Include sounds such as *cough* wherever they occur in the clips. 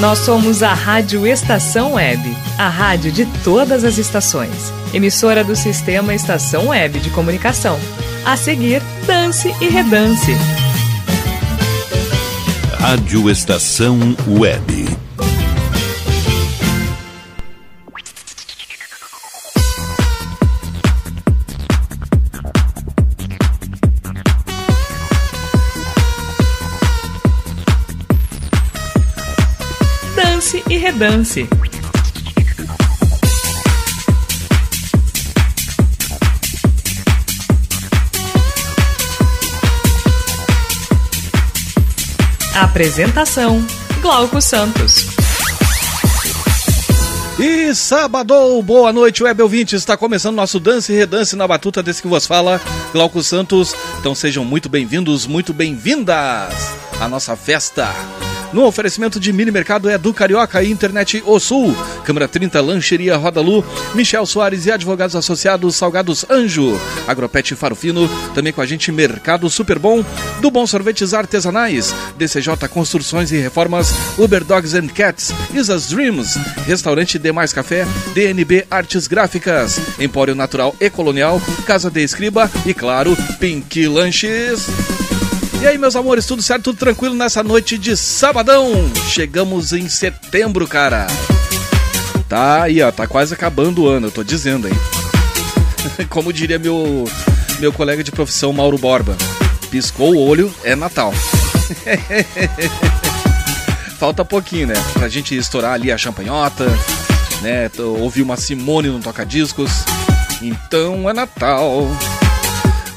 Nós somos a Rádio Estação Web, a rádio de todas as estações. Emissora do sistema Estação Web de Comunicação. A seguir, dance e redance. Rádio Estação Web. Dance. Apresentação: Glauco Santos. E sábado, boa noite, web ouvinte. Está começando nosso Dance e Redance na batuta desse que vos fala, Glauco Santos. Então sejam muito bem-vindos, muito bem-vindas à nossa festa. No oferecimento de mini mercado é do Carioca e Internet O Sul, Câmara 30, Lancheria Roda Lu, Michel Soares e advogados associados Salgados Anjo, Agropet Farofino, também com a gente Mercado Super Bom, do Bom Sorvetes Artesanais, DCJ Construções e Reformas, Uber Dogs and Cats, Isas Dreams, Restaurante Demais Café, DNB Artes Gráficas, Empório Natural e Colonial, Casa de Escriba. E, claro, Pink Lanches. E aí, meus amores, tudo certo, tudo tranquilo nessa noite de sabadão? Chegamos em setembro, cara. Tá aí, ó, tá quase acabando o ano, eu tô dizendo, hein? *laughs* Como diria meu, meu colega de profissão, Mauro Borba. Piscou o olho, é Natal. *laughs* Falta pouquinho, né? Pra gente estourar ali a champanhota, né? Ouvir uma Simone no toca-discos. Então é Natal.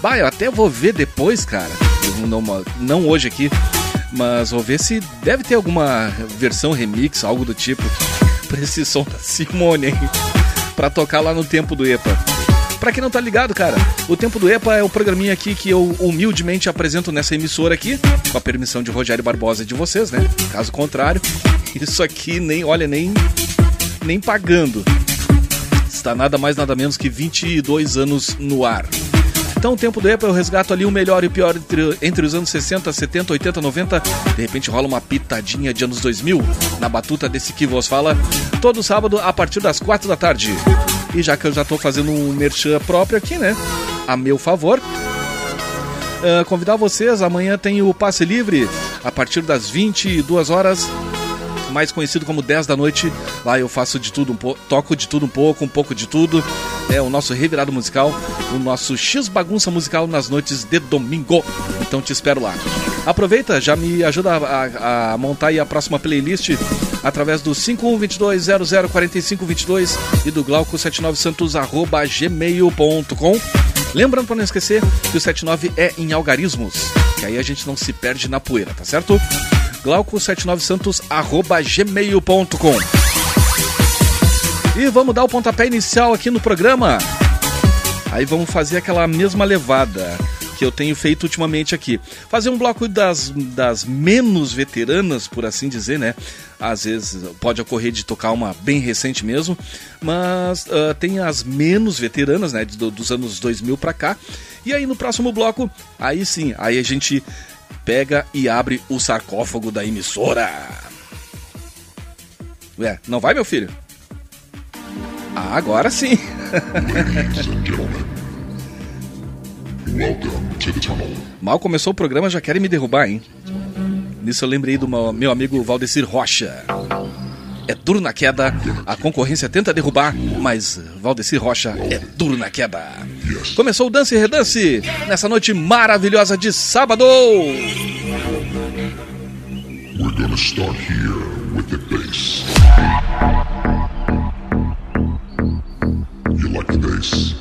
Bah, eu até vou ver depois, cara não, não hoje aqui, mas vou ver se deve ter alguma versão remix, algo do tipo, *laughs* pra esse som da Simone, hein? Pra tocar lá no tempo do EPA. Pra quem não tá ligado, cara, o Tempo do EPA é o programinha aqui que eu humildemente apresento nessa emissora aqui, com a permissão de Rogério Barbosa e de vocês, né? Caso contrário, *laughs* isso aqui nem, olha, nem, nem pagando. Está nada mais, nada menos que 22 anos no ar. Então o tempo do EPA eu resgato ali o melhor e o pior entre, entre os anos 60, 70, 80, 90. De repente rola uma pitadinha de anos 2000 na batuta desse que vos fala. Todo sábado a partir das 4 da tarde. E já que eu já estou fazendo um merchan próprio aqui, né? A meu favor. Uh, convidar vocês, amanhã tem o passe livre a partir das 22 horas mais conhecido como 10 da noite. Lá eu faço de tudo um pouco, toco de tudo um pouco, um pouco de tudo. É o nosso revirado musical, o nosso X bagunça musical nas noites de domingo. Então te espero lá. Aproveita, já me ajuda a, a, montar aí a próxima playlist através do 5122004522 e do glauco79santos@gmail.com. Lembrando para não esquecer que o 79 é em algarismos, que aí a gente não se perde na poeira, tá certo? glauco79santos@gmail.com. E vamos dar o pontapé inicial aqui no programa. Aí vamos fazer aquela mesma levada que eu tenho feito ultimamente aqui. Fazer um bloco das, das menos veteranas, por assim dizer, né? Às vezes pode ocorrer de tocar uma bem recente mesmo, mas uh, tem as menos veteranas, né? Do, dos anos 2000 para cá. E aí no próximo bloco, aí sim, aí a gente pega e abre o sarcófago da emissora. Ué, não vai, meu filho? Ah, agora sim. *laughs* Mal começou o programa, já querem me derrubar, hein? Nisso eu lembrei do meu amigo Valdecir Rocha é duro na queda. A concorrência tenta derrubar, mas Valdecir Rocha é duro na queda. Começou o Dance e Redance nessa noite maravilhosa de sábado. We're gonna start here with the bass. You like the bass?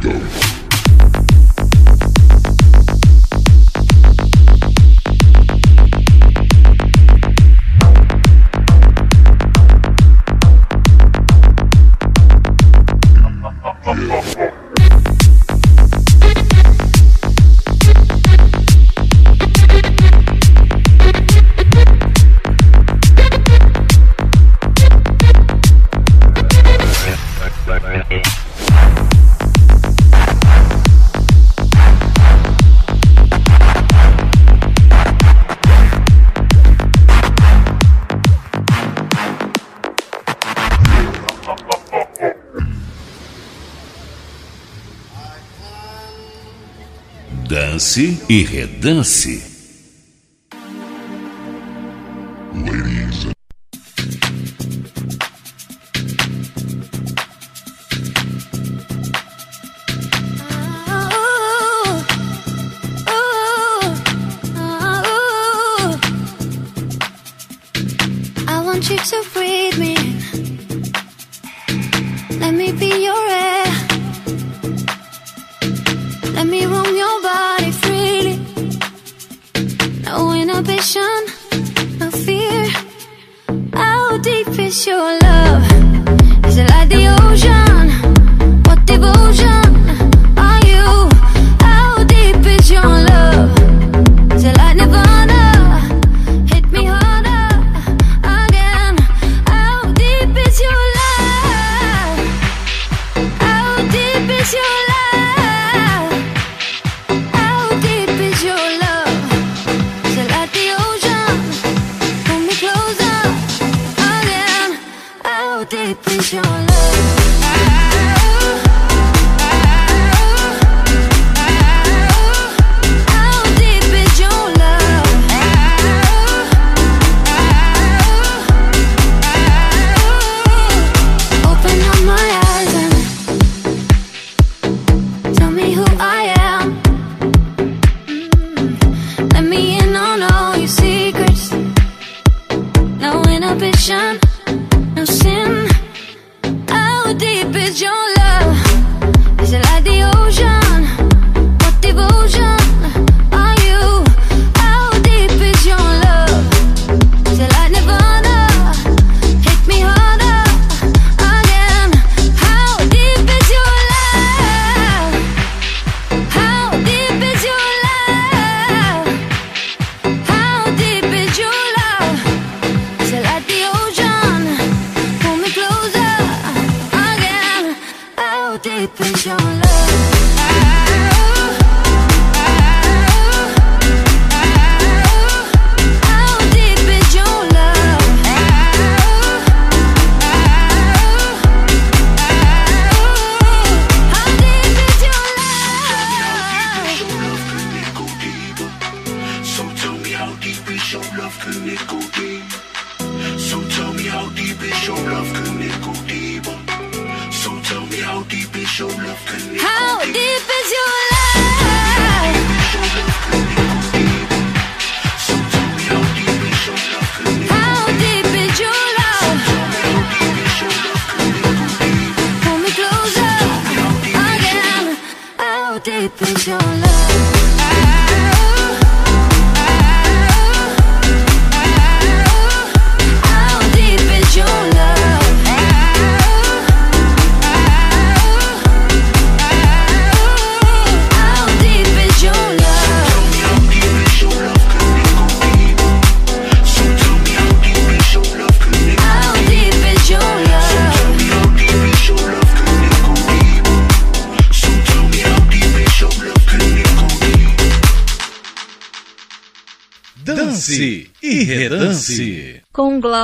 freedom. Dance e redance.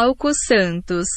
Glauco Santos.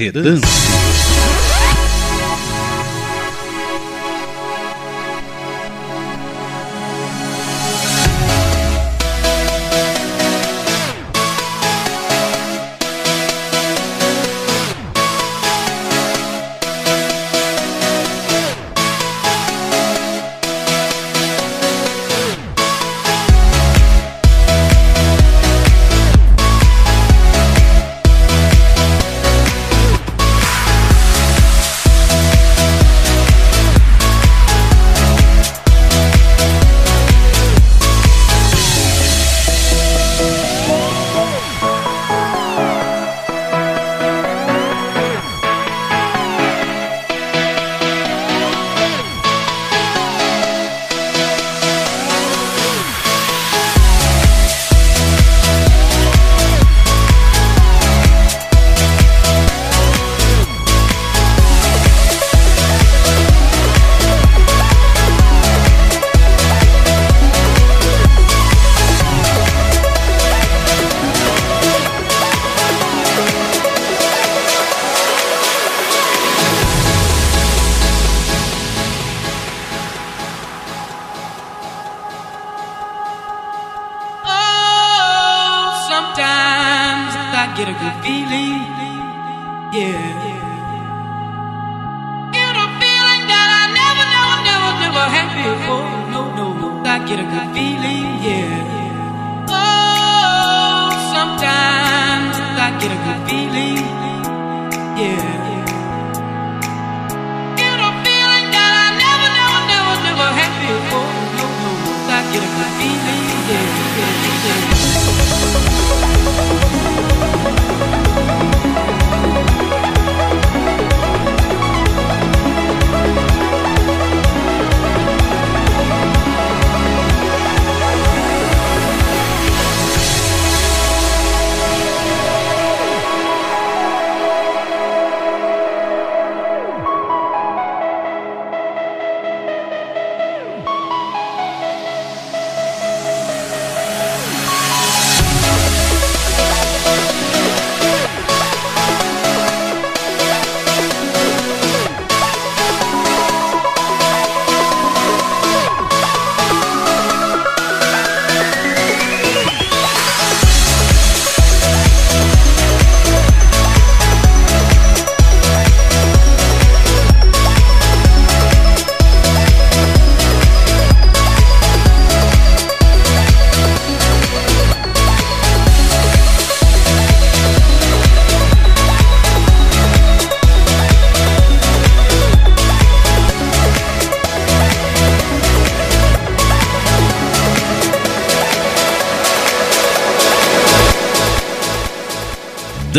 E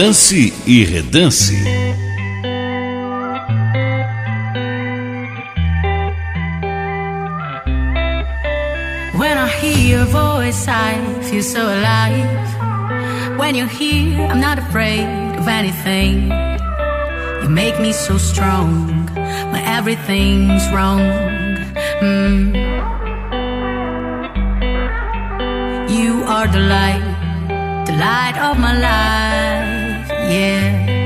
E Redance. When I hear your voice, I feel so alive. When you're here, I'm not afraid of anything. You make me so strong when everything's wrong. Mm. You are the light, the light of my life. 夜。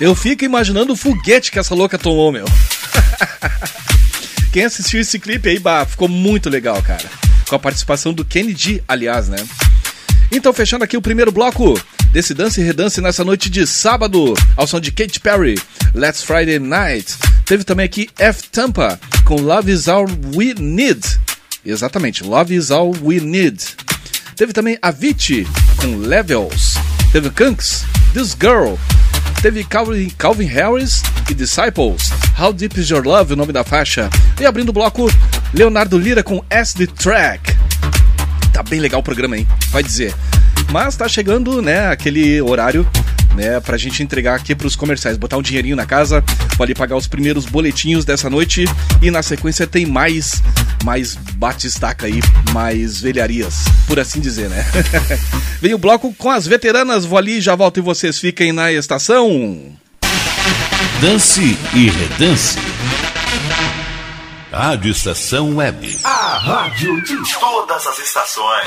Eu fico imaginando o foguete que essa louca tomou, meu. *laughs* Quem assistiu esse clipe aí, bah, ficou muito legal, cara. Com a participação do Kennedy, aliás, né? Então, fechando aqui o primeiro bloco desse Dance e Redance nessa noite de sábado, ao som de Katy Perry, Let's Friday Night. Teve também aqui F Tampa com Love Is All We Need. Exatamente, Love Is All We Need. Teve também Avicii com Levels. Teve Kunks, This Girl. Teve Calvin, Calvin Harris e Disciples. How Deep Is Your Love, o nome da faixa. E abrindo o bloco, Leonardo Lira com SD Track. Tá bem legal o programa, hein? Vai dizer. Mas tá chegando, né, aquele horário, né, pra gente entregar aqui pros comerciais, botar um dinheirinho na casa, pode pagar os primeiros boletinhos dessa noite e na sequência tem mais mais bate-estaca aí, mais velharias, por assim dizer, né? *laughs* Vem o bloco com as veteranas, vou ali, já volto e vocês fiquem na estação. Dance e Redance. Rádio Estação Web. A rádio de todas as estações.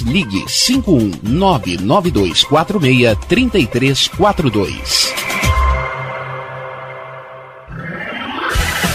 ligue 51992463342.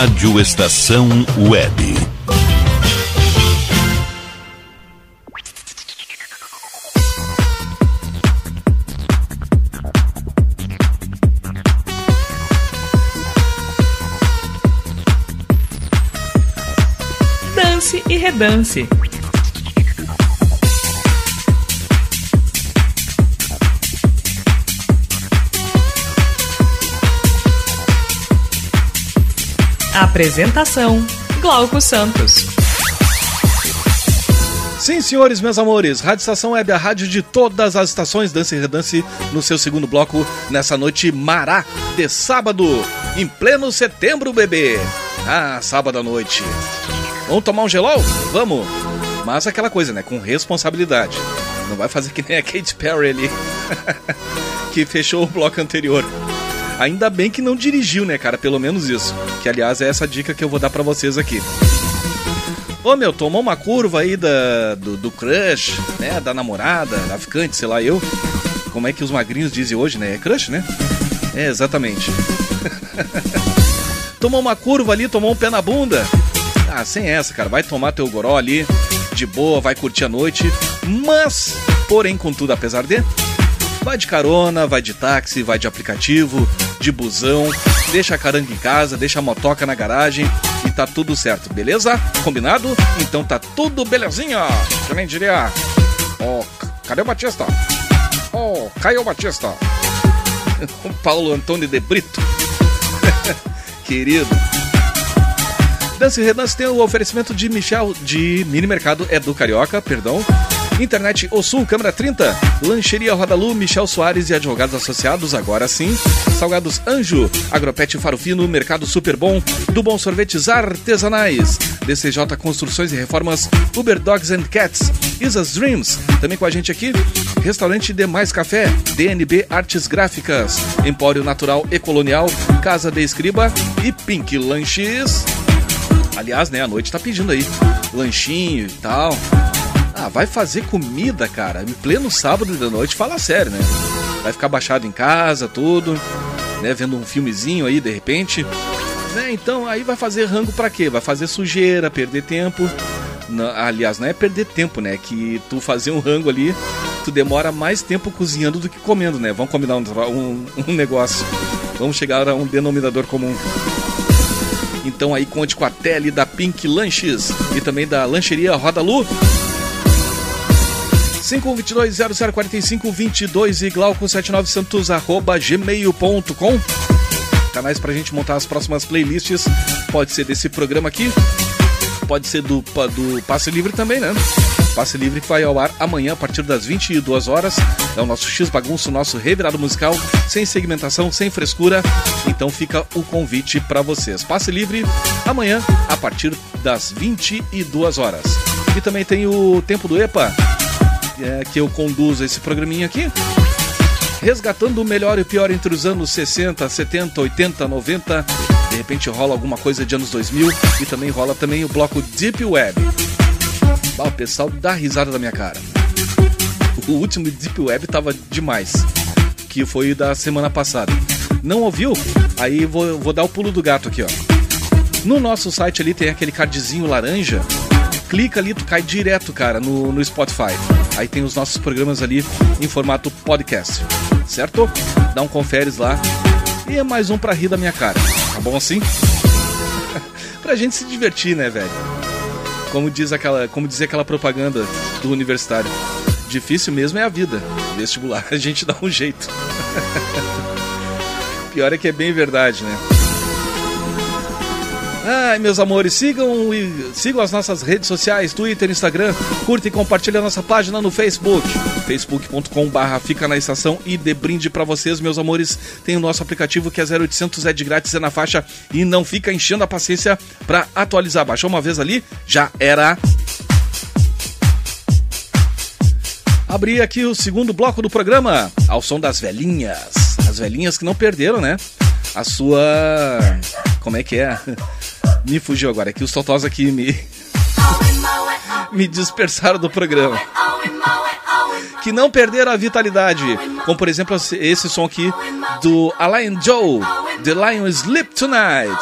Rádio Estação Web. Dance e redance. Apresentação: Glauco Santos. Sim, senhores, meus amores, Rádio Estação Web, a rádio de todas as estações, Dance e Redance, no seu segundo bloco, nessa noite mará de sábado, em pleno setembro, bebê. Ah, sábado à noite. Vamos tomar um gelol? Vamos. Mas aquela coisa, né, com responsabilidade. Não vai fazer que nem a Katy Perry ali, *laughs* que fechou o bloco anterior. Ainda bem que não dirigiu, né, cara? Pelo menos isso. Que, aliás, é essa dica que eu vou dar pra vocês aqui. Ô, meu, tomou uma curva aí da, do, do crush, né? Da namorada, da ficante, sei lá eu. Como é que os magrinhos dizem hoje, né? É crush, né? É, exatamente. *laughs* tomou uma curva ali, tomou um pé na bunda. Ah, sem essa, cara. Vai tomar teu goró ali, de boa, vai curtir a noite. Mas, porém, contudo, apesar de... Vai de carona, vai de táxi, vai de aplicativo, de busão, deixa a caranga em casa, deixa a motoca na garagem e tá tudo certo, beleza? Combinado? Então tá tudo belezinha. Nem diria. Ó, oh, cadê o Batista? Ó, oh, o Batista. *laughs* o Paulo Antônio de Brito. *laughs* Querido. Dance Redance tem o oferecimento de Michel de Mini Mercado é do Carioca, perdão. Internet O Sul, câmera 30. Lancheria Roda Lu, Michel Soares e advogados associados, agora sim. Salgados Anjo, Agropet Farofino, Mercado Super Bom, do Bom Sorvetes Artesanais. DCJ Construções e Reformas, Uber Dogs and Cats, Isa's Dreams. Também com a gente aqui, Restaurante Demais Café, DNB Artes Gráficas, Empório Natural e Colonial, Casa de Escriba e Pink Lanches. Aliás, né, a noite tá pedindo aí lanchinho e tal. Ah, vai fazer comida, cara, em pleno sábado da noite, fala sério, né? Vai ficar baixado em casa, tudo, né, vendo um filmezinho aí de repente. Né, então aí vai fazer rango pra quê? Vai fazer sujeira, perder tempo. Aliás, não é perder tempo, né? Que tu fazer um rango ali, tu demora mais tempo cozinhando do que comendo, né? Vamos combinar um, um, um negócio. Vamos chegar a um denominador comum. Então aí conte com a tele da Pink Lanches e também da lancheria Roda Lu. 5122-0045-22 e glauco79santos arroba gmail.com Canais pra gente montar as próximas playlists. Pode ser desse programa aqui, pode ser do, do Passe Livre também, né? Passe Livre que vai ao ar amanhã a partir das 22 horas. É o nosso X Bagunço, nosso revirado musical, sem segmentação, sem frescura. Então fica o convite para vocês. Passe Livre amanhã a partir das 22 horas. E também tem o Tempo do EPA, é, que eu conduzo esse programinha aqui. Resgatando o melhor e o pior entre os anos 60, 70, 80, 90. De repente rola alguma coisa de anos 2000 e também rola também o bloco Deep Web. Ah, o pessoal dá risada da minha cara. O último Deep Web tava demais, que foi da semana passada. Não ouviu? Aí vou, vou dar o pulo do gato aqui, ó. No nosso site ali tem aquele cardzinho laranja. Clica ali, tu cai direto, cara, no, no Spotify. Aí tem os nossos programas ali em formato podcast, certo? Dá um conferes lá. E é mais um pra rir da minha cara. Tá bom assim? *laughs* pra gente se divertir, né, velho? Como diz aquela, como dizia aquela propaganda do universitário. Difícil mesmo é a vida. Vestibular *laughs* a gente dá um jeito. *laughs* Pior é que é bem verdade, né? Ai, meus amores, sigam sigam as nossas redes sociais, Twitter, Instagram, curta e compartilha a nossa página no Facebook, facebook.com/barra fica na estação e de brinde para vocês, meus amores, tem o nosso aplicativo que é 0800 é de grátis é na faixa e não fica enchendo a paciência para atualizar. Baixou uma vez ali, já era. Abri aqui o segundo bloco do programa, ao som das velhinhas. As velhinhas que não perderam, né? A sua. Como é que é? Me fugiu agora, que os totós aqui me. me dispersaram do programa. Que não perderam a vitalidade. Como por exemplo esse som aqui do Alain Joe, The Lion Sleep. Tonight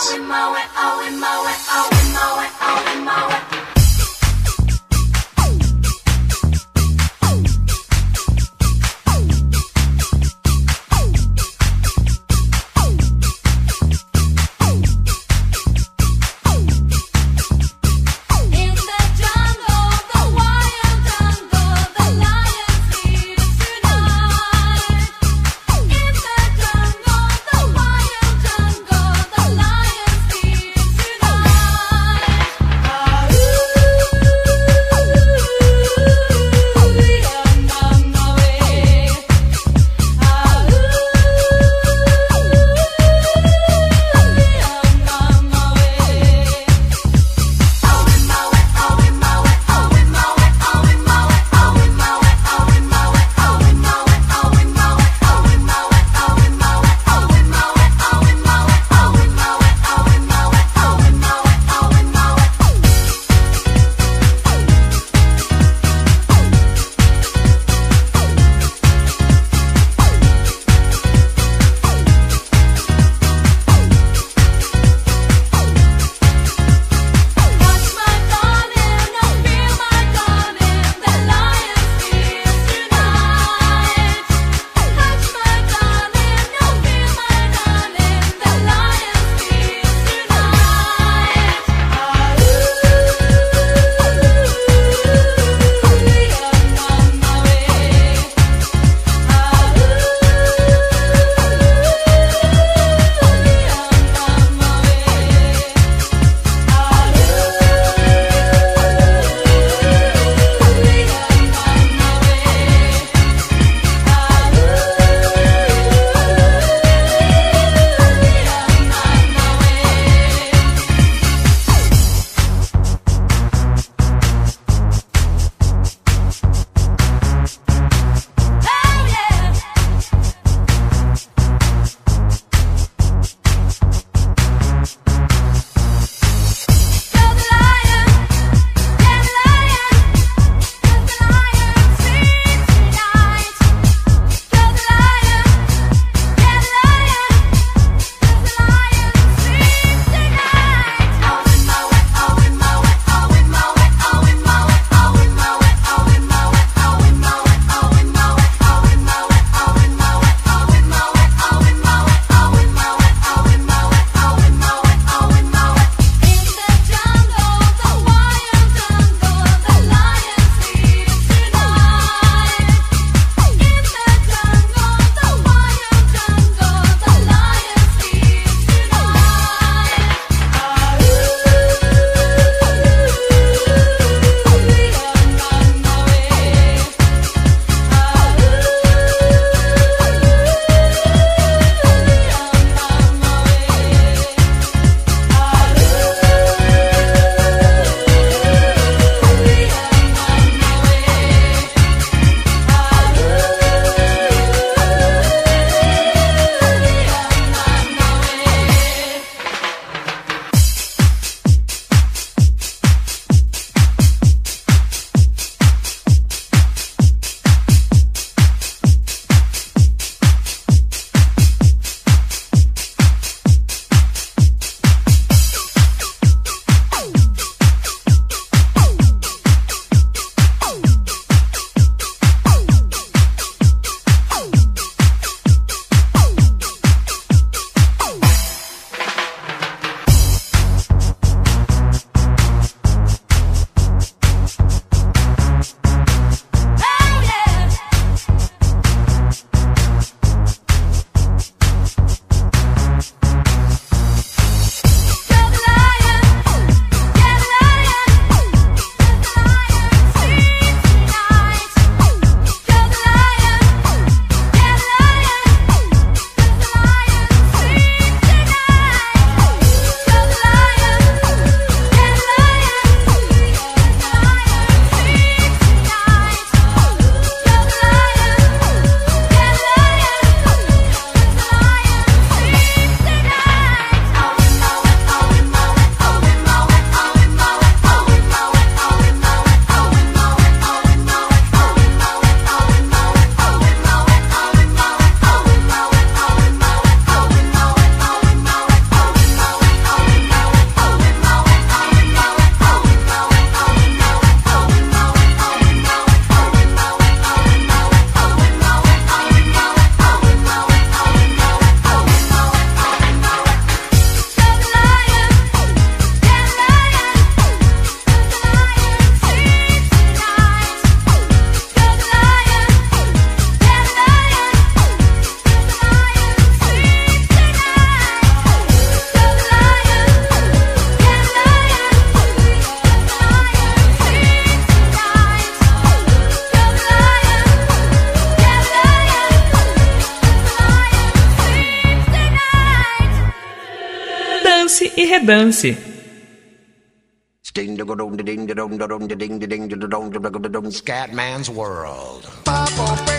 Scatman's World.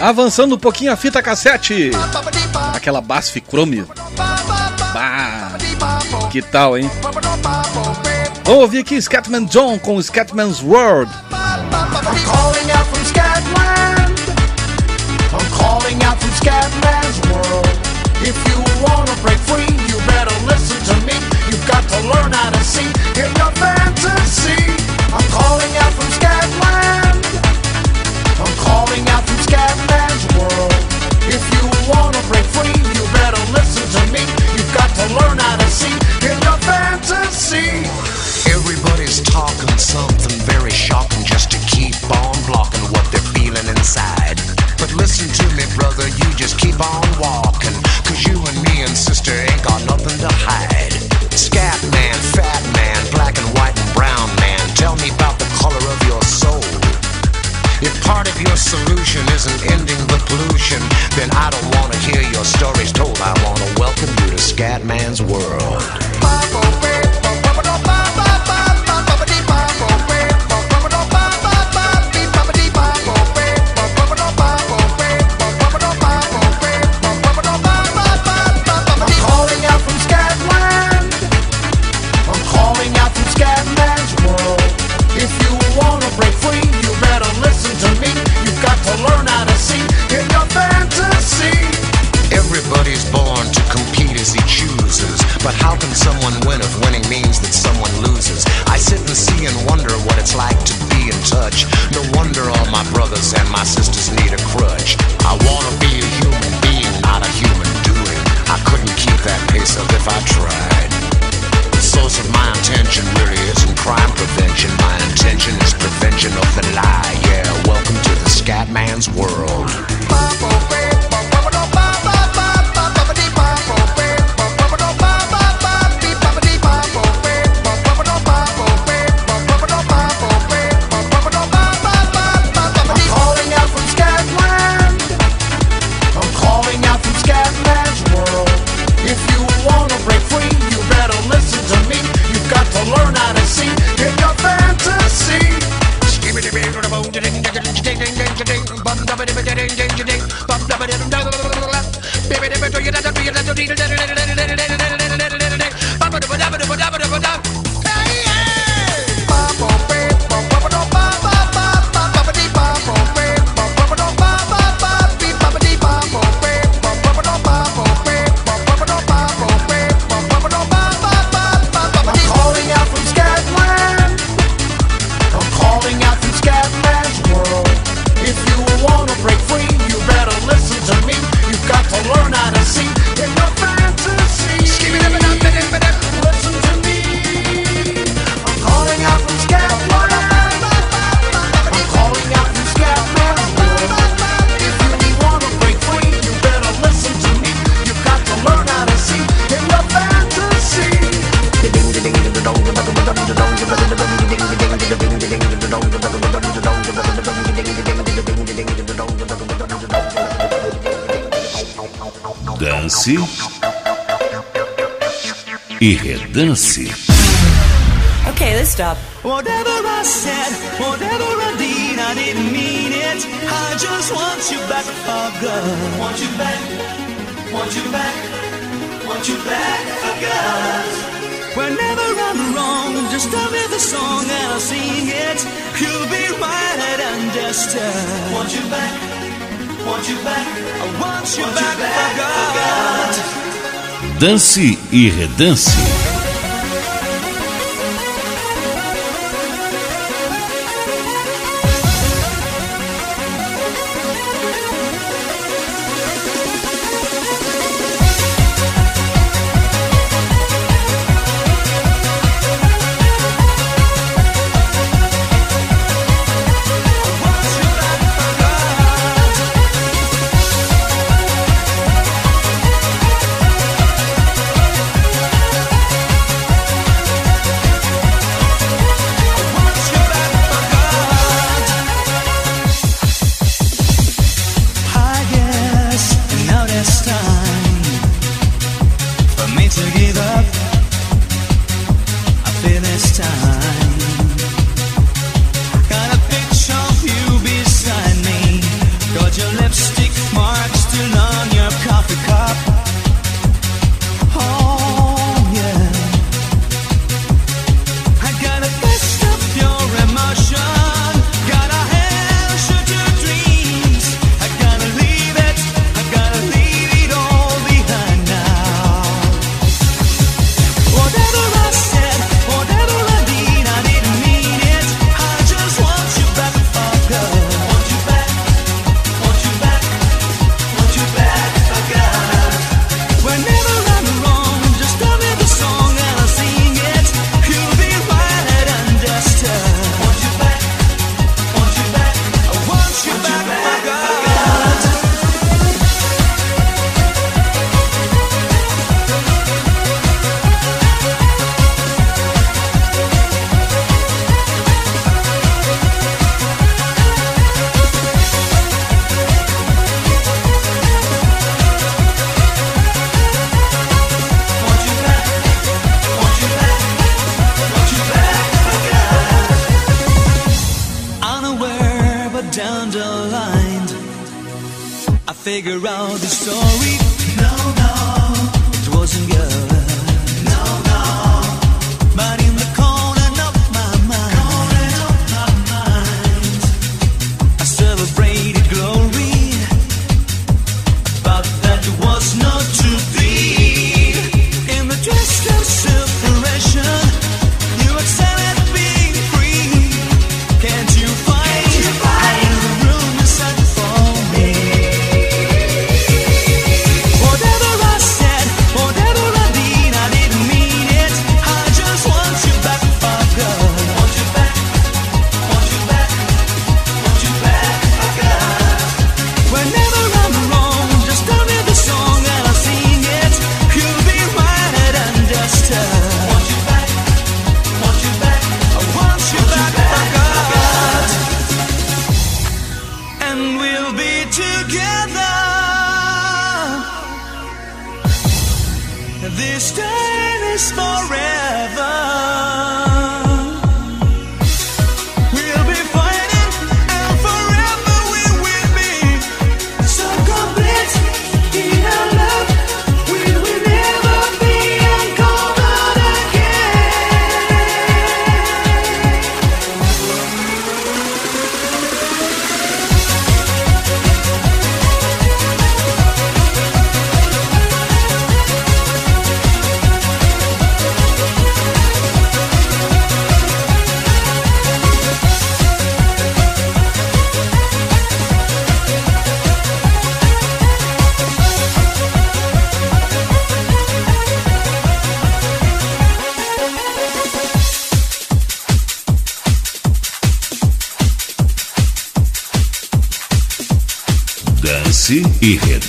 Avançando um pouquinho a fita cassete. Aquela Basf Chrome. Que tal, hein? Vamos ouvir aqui Scatman John com Scatman's World. I'm calling out from Scatland. I'm calling out from Scatman's world. If you wanna break free, you better listen to me. You've got to learn how to see. stories told, I wanna welcome you to Scatman's world. I'll it. You'll be right. Uh, want you back, want you back. I want you, want back, you back, oh for oh God. Dance e redance.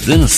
The.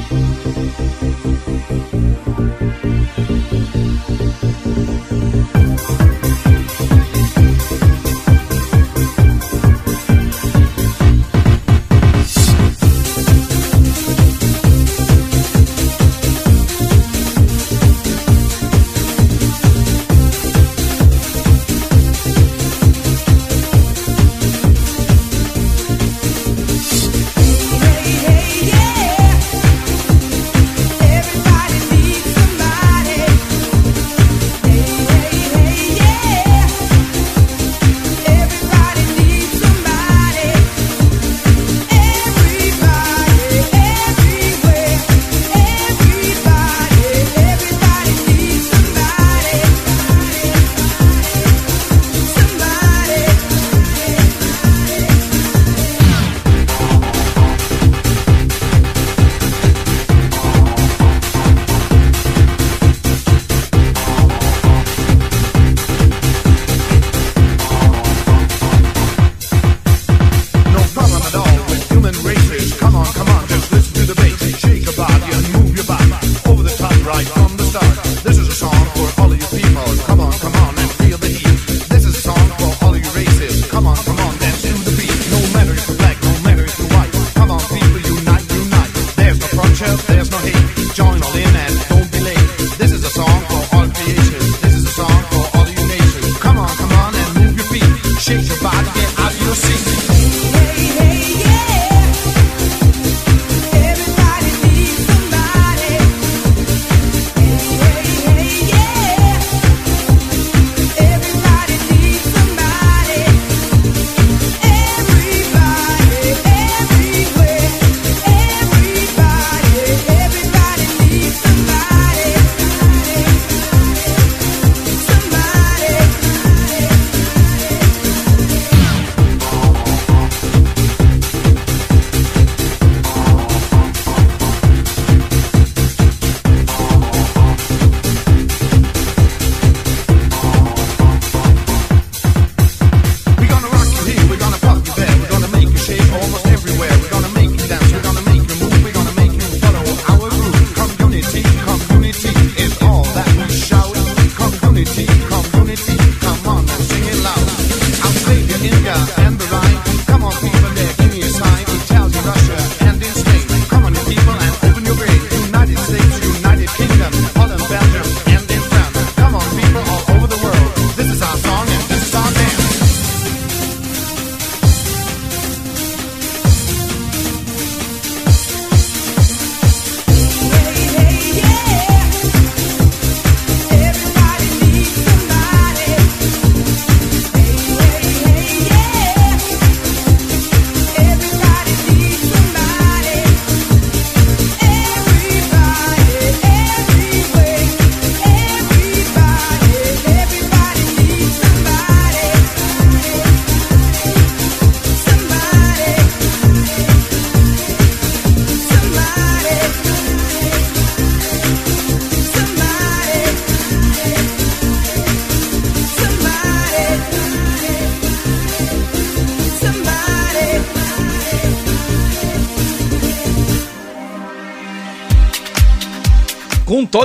chick.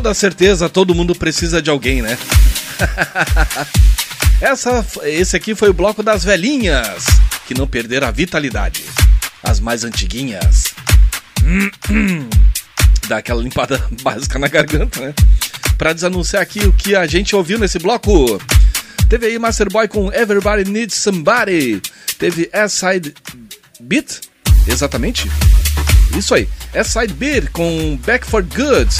Toda certeza, todo mundo precisa de alguém, né? *laughs* Essa, esse aqui foi o bloco das velhinhas, que não perderam a vitalidade. As mais antiguinhas. *clears throat* Dá aquela limpada *laughs* básica na garganta, né? Pra desanunciar aqui o que a gente ouviu nesse bloco. Teve aí Master Boy com Everybody Needs Somebody. Teve S-Side Beat, exatamente. Isso aí. S-Side Beat com Back for Good.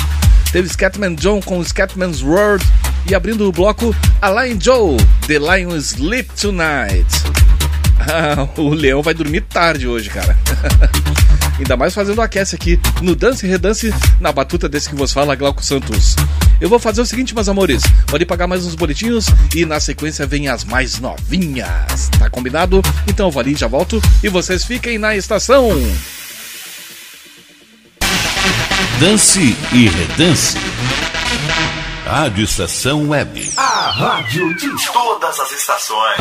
Teve Scatman John com Scatman's World. E abrindo o bloco, A Lion Joe, The Lion Sleep Tonight. Ah, o leão vai dormir tarde hoje, cara. *laughs* Ainda mais fazendo aquece aqui no Dance e Redance na batuta desse que vos fala, Glauco Santos. Eu vou fazer o seguinte, meus amores. Pode pagar mais uns boletinhos e na sequência vem as mais novinhas. Tá combinado? Então eu vou ali, já volto e vocês fiquem na estação. Dance e Redance. Rádio Estação Web. A rádio de todas as estações.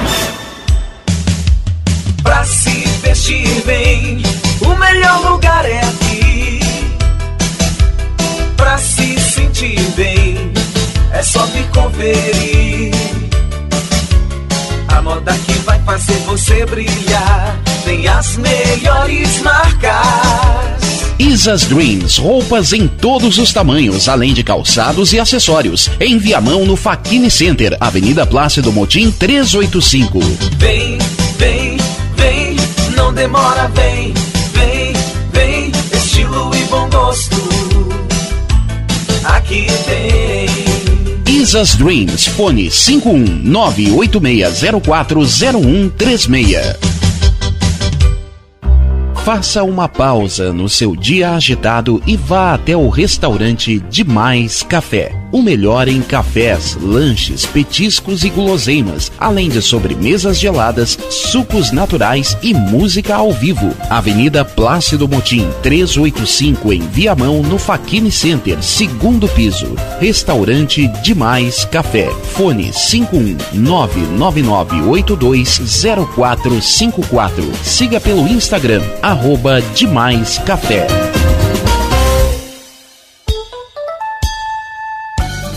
Pra se vestir bem, o melhor lugar é aqui. Pra se sentir bem, é só me conferir. A moda que vai fazer você brilhar tem as melhores marcas. Isas Dreams, roupas em todos os tamanhos, além de calçados e acessórios. Em Viamão, no Faquini Center, Avenida Plácido Motim 385. Vem, vem, vem, não demora, vem, vem, vem, estilo e bom gosto. Aqui tem. Isas Dreams, fone 51986040136. Faça uma pausa no seu dia agitado e vá até o restaurante Demais Café. O melhor em cafés, lanches, petiscos e guloseimas, além de sobremesas geladas, sucos naturais e música ao vivo. Avenida Plácido Motim, 385 em Viamão, no Faquini Center, segundo piso. Restaurante Demais Café. Fone 51999820454. Siga pelo Instagram, arroba Demais Café.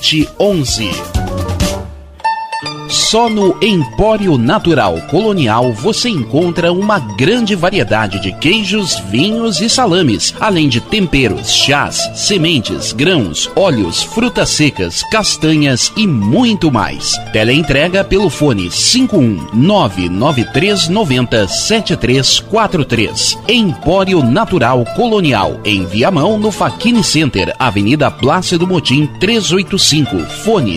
51994002711. Só no Empório Natural Colonial você encontra uma grande variedade de queijos, vinhos e salames, além de temperos, chás, sementes, grãos, óleos, frutas secas, castanhas e muito mais. Teleentrega pelo fone 51993907343. Empório Natural Colonial, em Viamão, no Faquini Center, Avenida Plácido Motim 385. Fone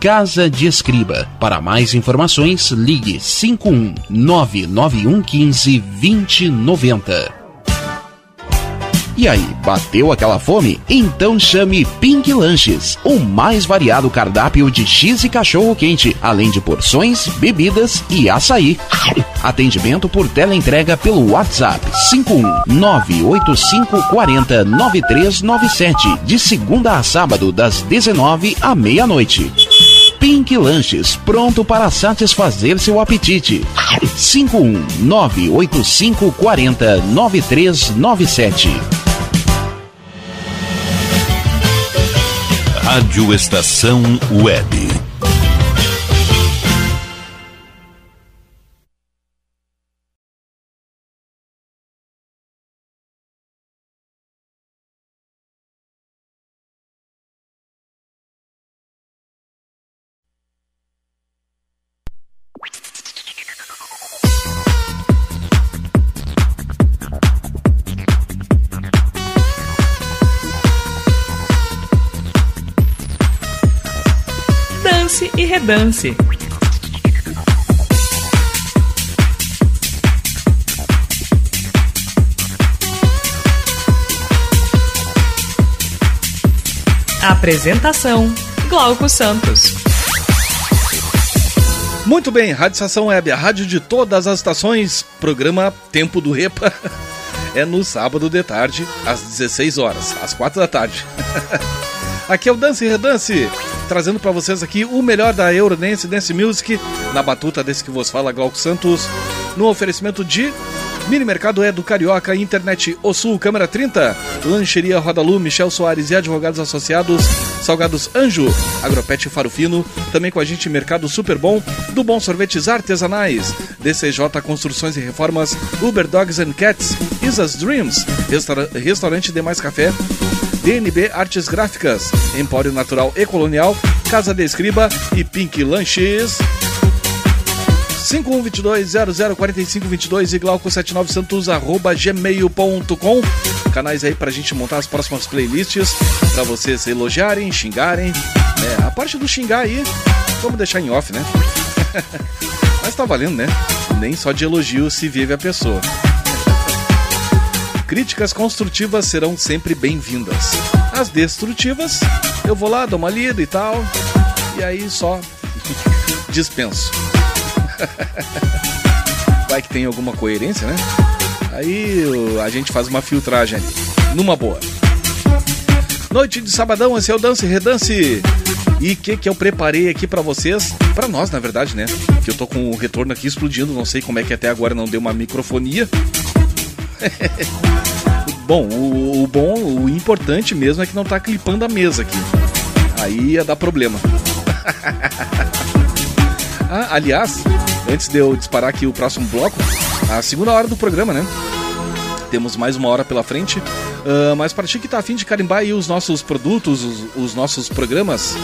Casa de Escriba. Para mais informações, ligue 5199115 2090. E aí, bateu aquela fome? Então chame Pink Lanches, o mais variado cardápio de X e cachorro quente, além de porções, bebidas e açaí. Atendimento por teleentrega pelo WhatsApp 51985409397, de segunda a sábado das 19 à meia-noite. Pink Lanches, pronto para satisfazer seu apetite. 51985409397. Rádio Estação Web. Dance e Redance. Apresentação: Glauco Santos. Muito bem, Rádio Estação Web, a rádio de todas as estações, programa Tempo do Repa. É no sábado de tarde, às 16 horas, às 4 da tarde. *laughs* Aqui é o Dance e Redance, trazendo para vocês aqui o melhor da Eurodance Dance Music, na batuta desse que vos fala Glauco Santos, no oferecimento de Mini Mercado é do Carioca, Internet O Sul, Câmara 30, Lancheria Rodalu, Michel Soares e Advogados Associados, Salgados Anjo, Agropet Faro Fino, também com a gente Mercado Super Bom, do Bom Sorvetes Artesanais, DCJ Construções e Reformas, Uber Dogs and Cats, Isas Dreams, Restaura- Restaurante Demais Café, DNB Artes Gráficas, Empório Natural e Colonial, Casa de Escriba e Pink Lanches. 5122-004522 e glauco79santos arroba gmail.com Canais aí pra gente montar as próximas playlists pra vocês elogiarem, xingarem. né? a parte do xingar aí, vamos deixar em off, né? *laughs* Mas tá valendo, né? Nem só de elogio se vive a pessoa. Críticas construtivas serão sempre bem-vindas. As destrutivas, eu vou lá, dou uma lida e tal, e aí só *laughs* dispenso. *laughs* Vai que tem alguma coerência, né? Aí a gente faz uma filtragem ali, numa boa. Noite de sabadão, esse é o Dance Redance. E o que, que eu preparei aqui pra vocês? Pra nós, na verdade, né? Que eu tô com o retorno aqui explodindo, não sei como é que até agora não deu uma microfonia. *laughs* bom, o, o bom, o importante mesmo é que não tá clipando a mesa aqui. Aí ia dar problema. *laughs* ah, aliás, antes de eu disparar aqui o próximo bloco, a segunda hora do programa, né? Temos mais uma hora pela frente. Ah, mas para ti que tá afim de carimbar aí os nossos produtos, os, os nossos programas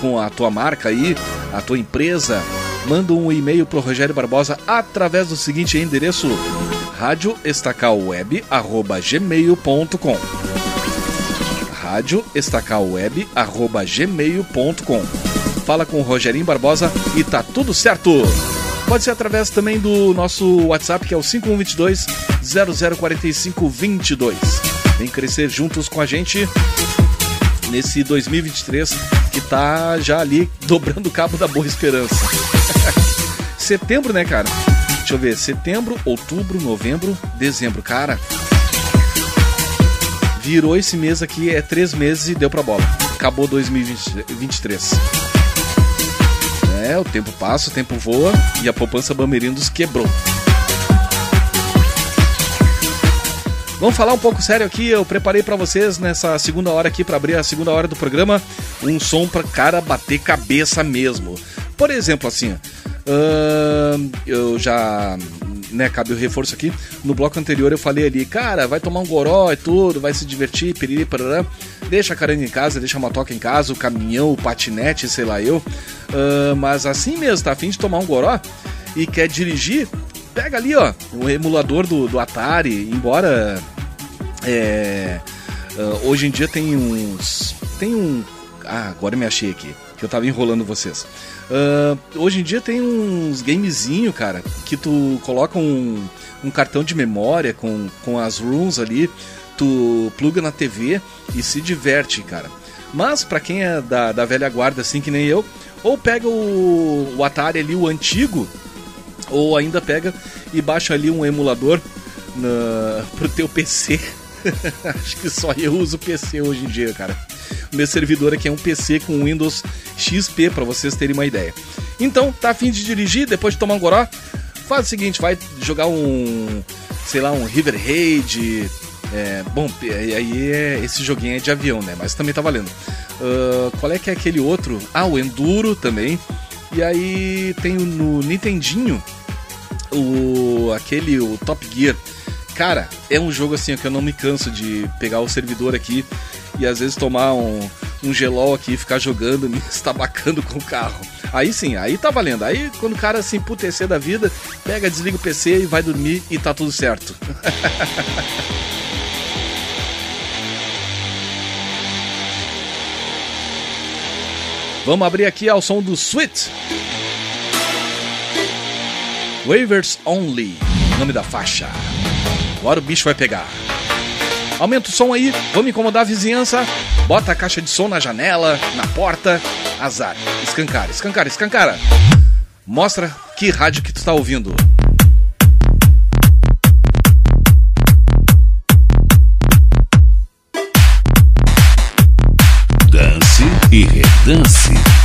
com a tua marca aí, a tua empresa, manda um e-mail pro Rogério Barbosa através do seguinte endereço: radioestacalweb@gmail.com. radioestacalweb@gmail.com. Fala com o Rogerinho Barbosa e tá tudo certo. Pode ser através também do nosso WhatsApp, que é o 5122 0045 22. Vem crescer juntos com a gente nesse 2023 que tá já ali *laughs* dobrando o cabo da Boa Esperança. *laughs* Setembro, né, cara? Deixa eu ver, setembro, outubro, novembro, dezembro. Cara, virou esse mês aqui, é três meses e deu pra bola. Acabou 2023. É, o tempo passa, o tempo voa e a poupança Bamerindos quebrou. Vamos falar um pouco sério aqui. Eu preparei pra vocês nessa segunda hora aqui, pra abrir a segunda hora do programa, um som pra cara bater cabeça mesmo. Por exemplo, assim, ahn, eu já. Né, cabe o reforço aqui. No bloco anterior eu falei ali, cara, vai tomar um goró e tudo, vai se divertir, piriri, parará. Deixa a caranga em casa, deixa a motoca em casa, o caminhão, o patinete, sei lá eu. Ahn, mas assim mesmo, tá afim de tomar um goró e quer dirigir, pega ali, ó, o emulador do, do Atari, embora é, ah, hoje em dia tem uns. Tem um. Ah, agora me achei aqui, que eu tava enrolando vocês. Ah, hoje em dia tem uns gamezinho, cara, que tu coloca um, um cartão de memória com, com as runes ali, tu pluga na TV e se diverte, cara. Mas pra quem é da, da velha guarda, assim que nem eu, ou pega o, o Atari ali, o antigo, ou ainda pega e baixa ali um emulador na, *laughs* pro teu PC. *laughs* Acho que só eu uso PC hoje em dia, cara. Meu servidor aqui é um PC com Windows XP, para vocês terem uma ideia. Então, tá afim de dirigir depois de tomar um goró? Faz o seguinte, vai jogar um, sei lá, um River Raid. É, bom, aí é, esse joguinho é de avião, né? Mas também tá valendo. Ah, qual é que é aquele outro? Ah, o Enduro também. E aí tem no Nintendinho o aquele o Top Gear. Cara, é um jogo assim que eu não me canso de pegar o servidor aqui e às vezes tomar um, um gelol aqui e ficar jogando, *laughs* me estabacando com o carro. Aí sim, aí tá valendo. Aí quando o cara se emputecer da vida, pega, desliga o PC e vai dormir e tá tudo certo. *laughs* Vamos abrir aqui ao som do Sweet. Waivers Only, nome da faixa. Agora o bicho vai pegar. Aumenta o som aí, vamos incomodar a vizinhança. Bota a caixa de som na janela, na porta. Azar. Escancara, escancara, escancara. Mostra que rádio que tu tá ouvindo. Dance e redance.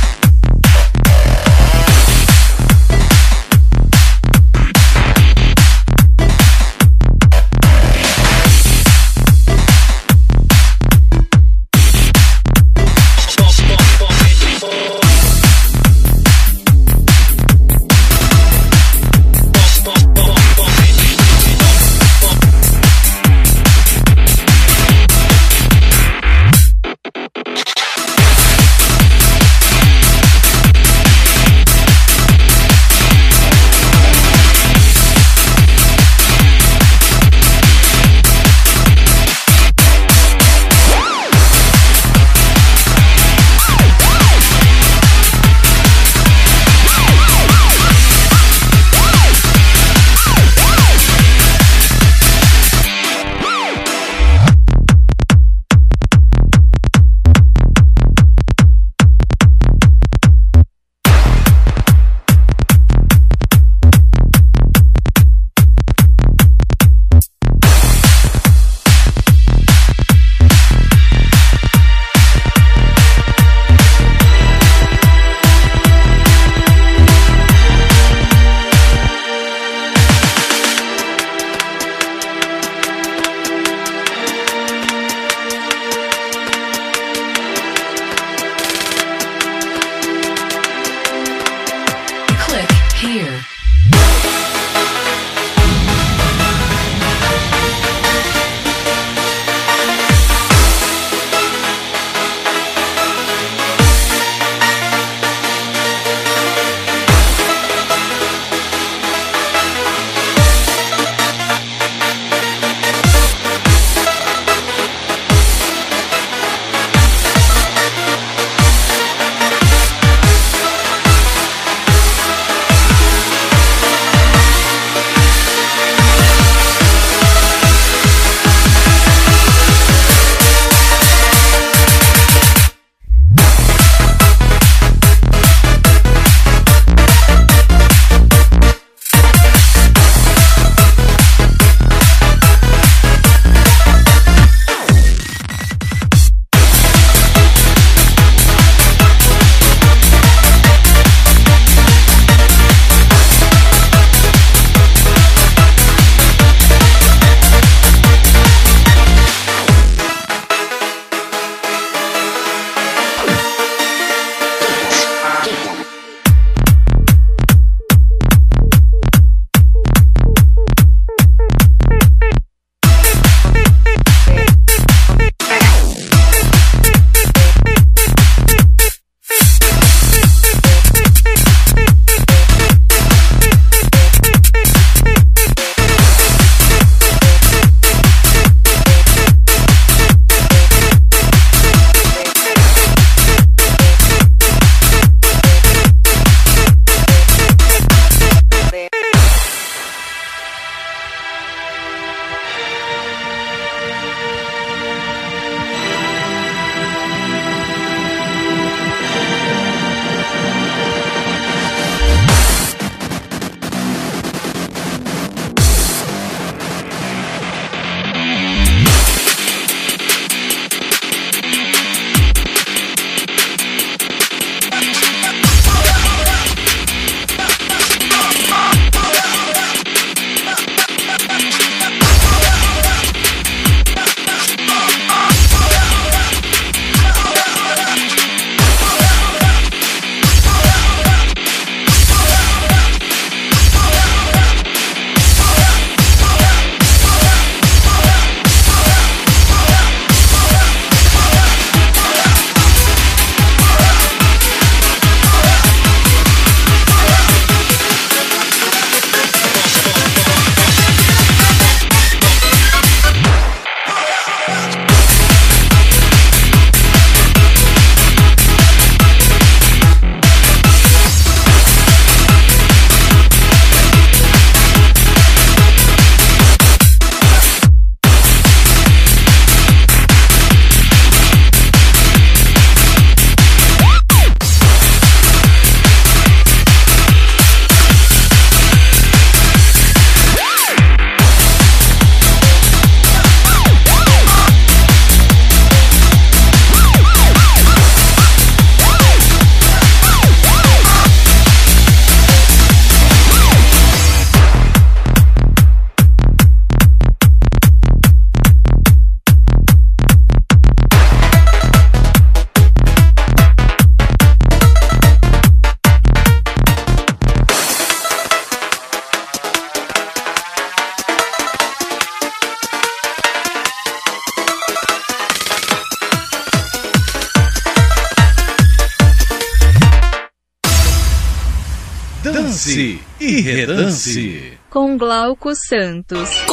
Glauco Santos.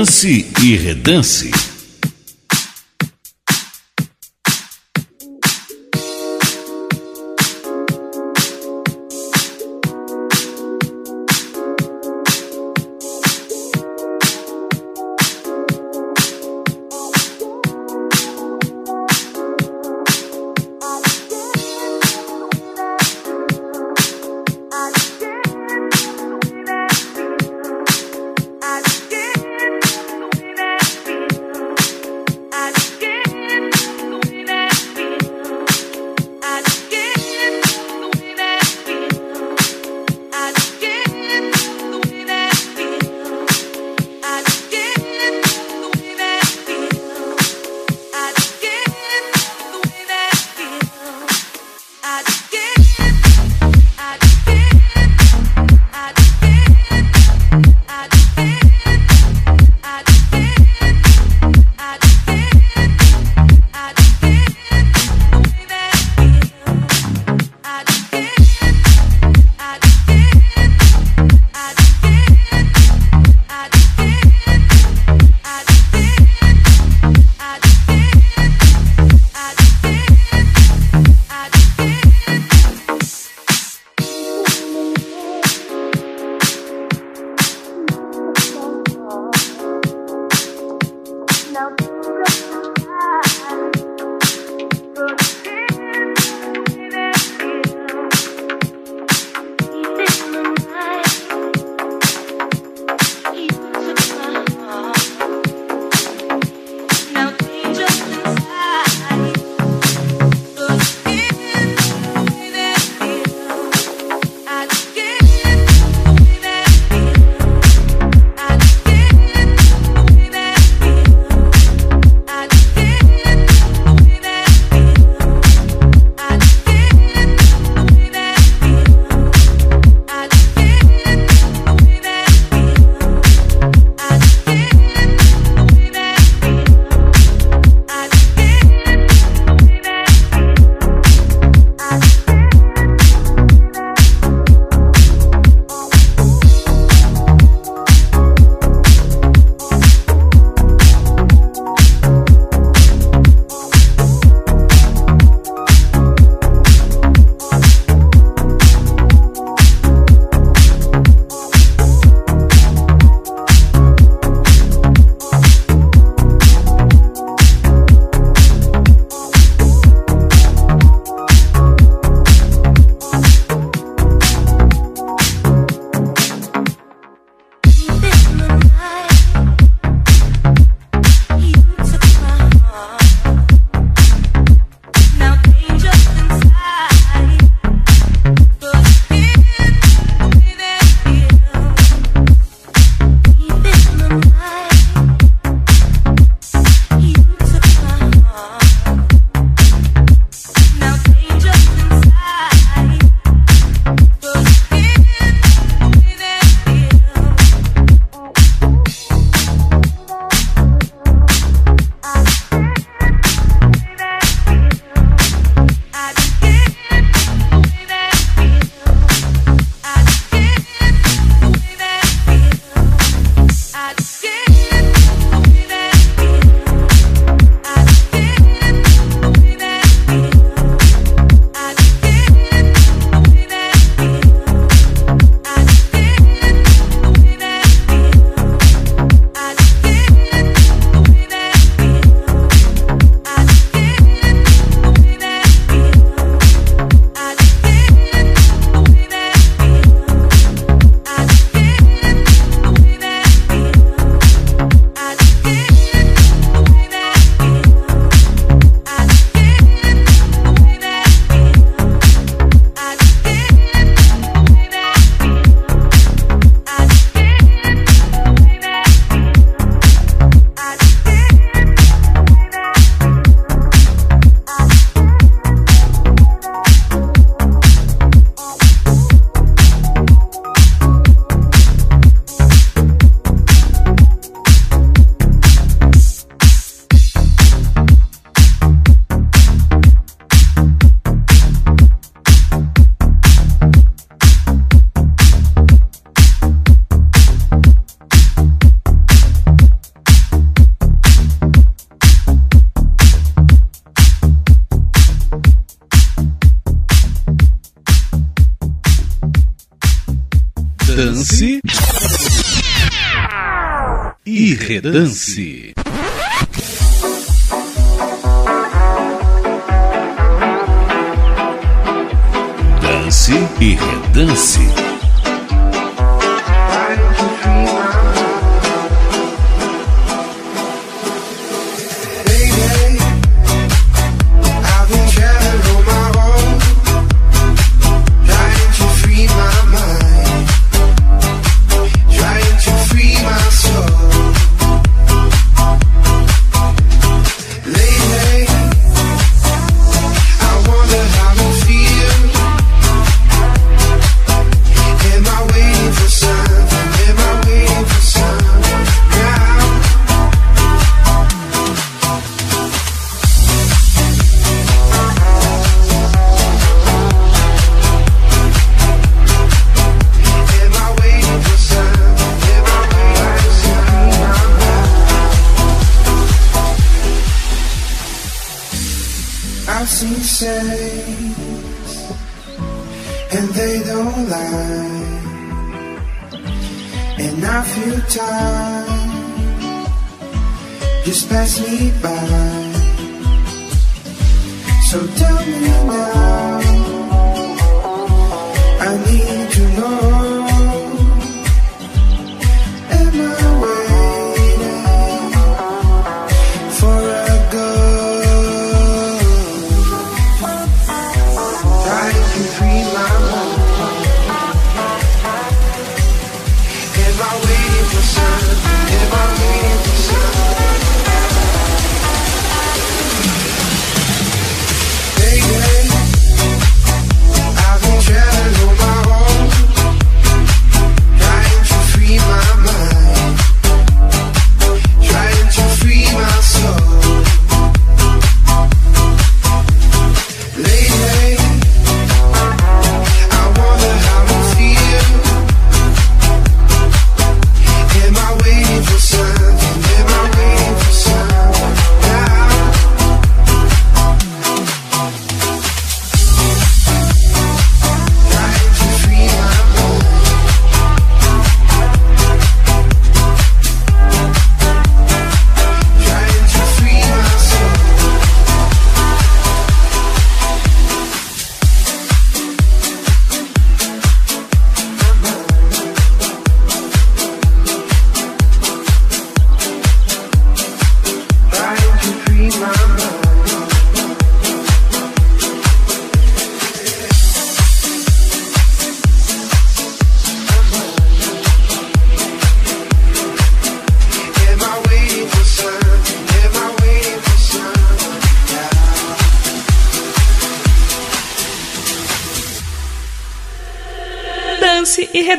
Dance e redance.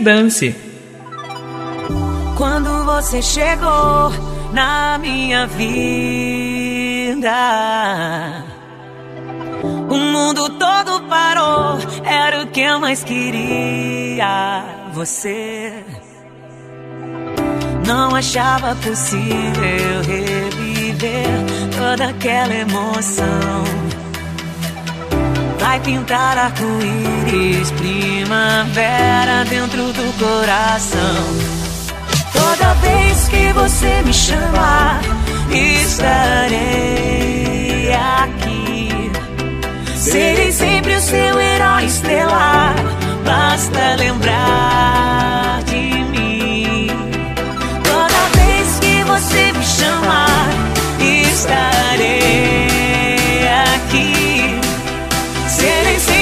dance. Quando você chegou na minha vida, o mundo todo parou. Era o que eu mais queria. Você não achava possível reviver toda aquela emoção vai pintar arco-íris, primavera dentro do coração. Toda vez que você me chama, estarei aqui. Serei sempre o seu herói estelar. basta lembrar de mim. Toda vez que você me chama, estarei. tienen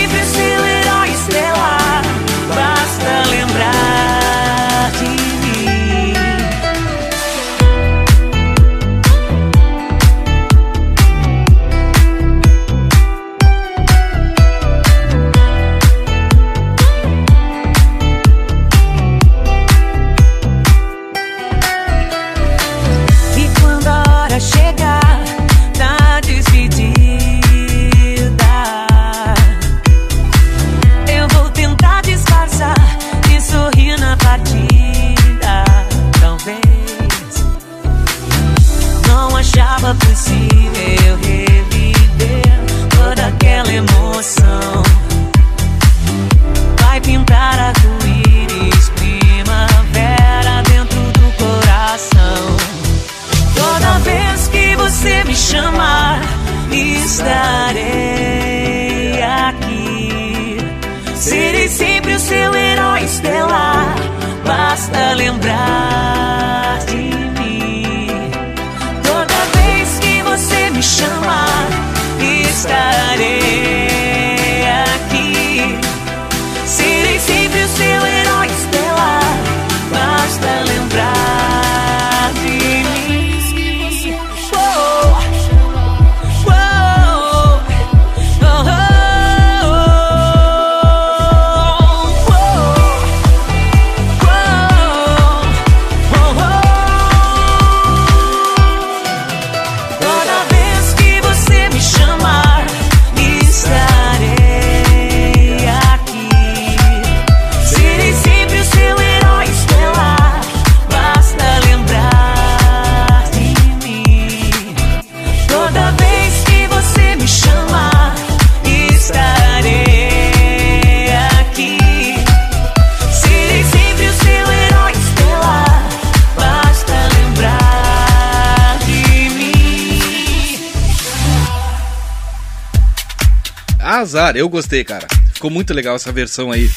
Azar, eu gostei, cara. Ficou muito legal essa versão aí.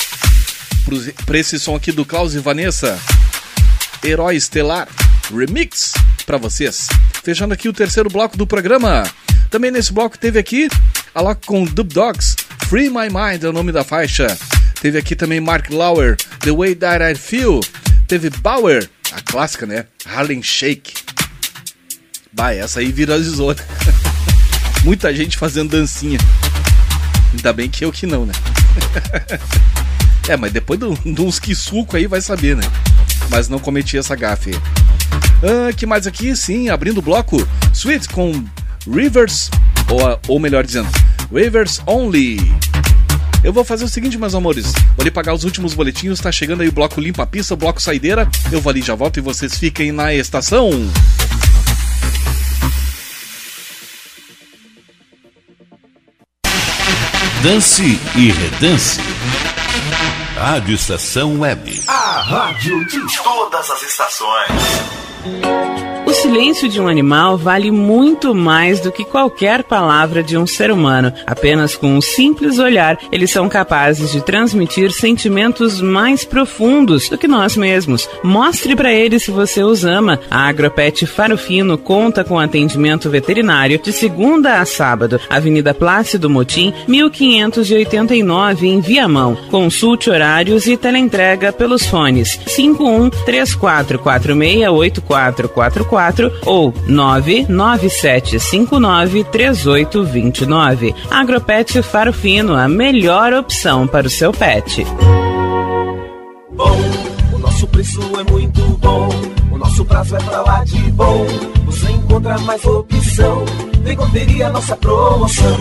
Pra esse som aqui do Klaus e Vanessa. Herói Estelar Remix pra vocês. Fechando aqui o terceiro bloco do programa. Também nesse bloco teve aqui a Lock com Dub Dogs. Free My Mind é o nome da faixa. Teve aqui também Mark Lauer, The Way That I Feel. Teve Bauer, a clássica, né? Harlem Shake. Bah, essa aí viralizou, né? *laughs* Muita gente fazendo dancinha. Ainda bem que eu que não, né? *laughs* é, mas depois de *laughs* de uns que suco aí vai saber, né? Mas não cometi essa gafe. Ah, que mais aqui? Sim, abrindo o bloco. Sweet com Rivers, ou, ou melhor dizendo, Rivers Only. Eu vou fazer o seguinte, meus amores. Vou ali pagar os últimos boletinhos. Tá chegando aí o bloco Limpa Pista, o bloco Saideira. Eu vou ali, já volto e vocês fiquem na estação. Dance e Redance. Rádio Estação Web. A rádio de todas as estações. O silêncio de um animal vale muito mais do que qualquer palavra de um ser humano. Apenas com um simples olhar, eles são capazes de transmitir sentimentos mais profundos do que nós mesmos. Mostre para eles se você os ama. A Agropet Faro Fino conta com atendimento veterinário de segunda a sábado, Avenida Plácido Motim, 1589 em Viamão. Consulte horários e teleentrega pelos fones 51 3446 8444 ou 99759 3829. Agropet Faro Fino, a melhor opção para o seu pet. Bom, o nosso preço é muito bom. O nosso prazo é pra lá de bom. Você encontra mais opção. Vem conferir a nossa promoção.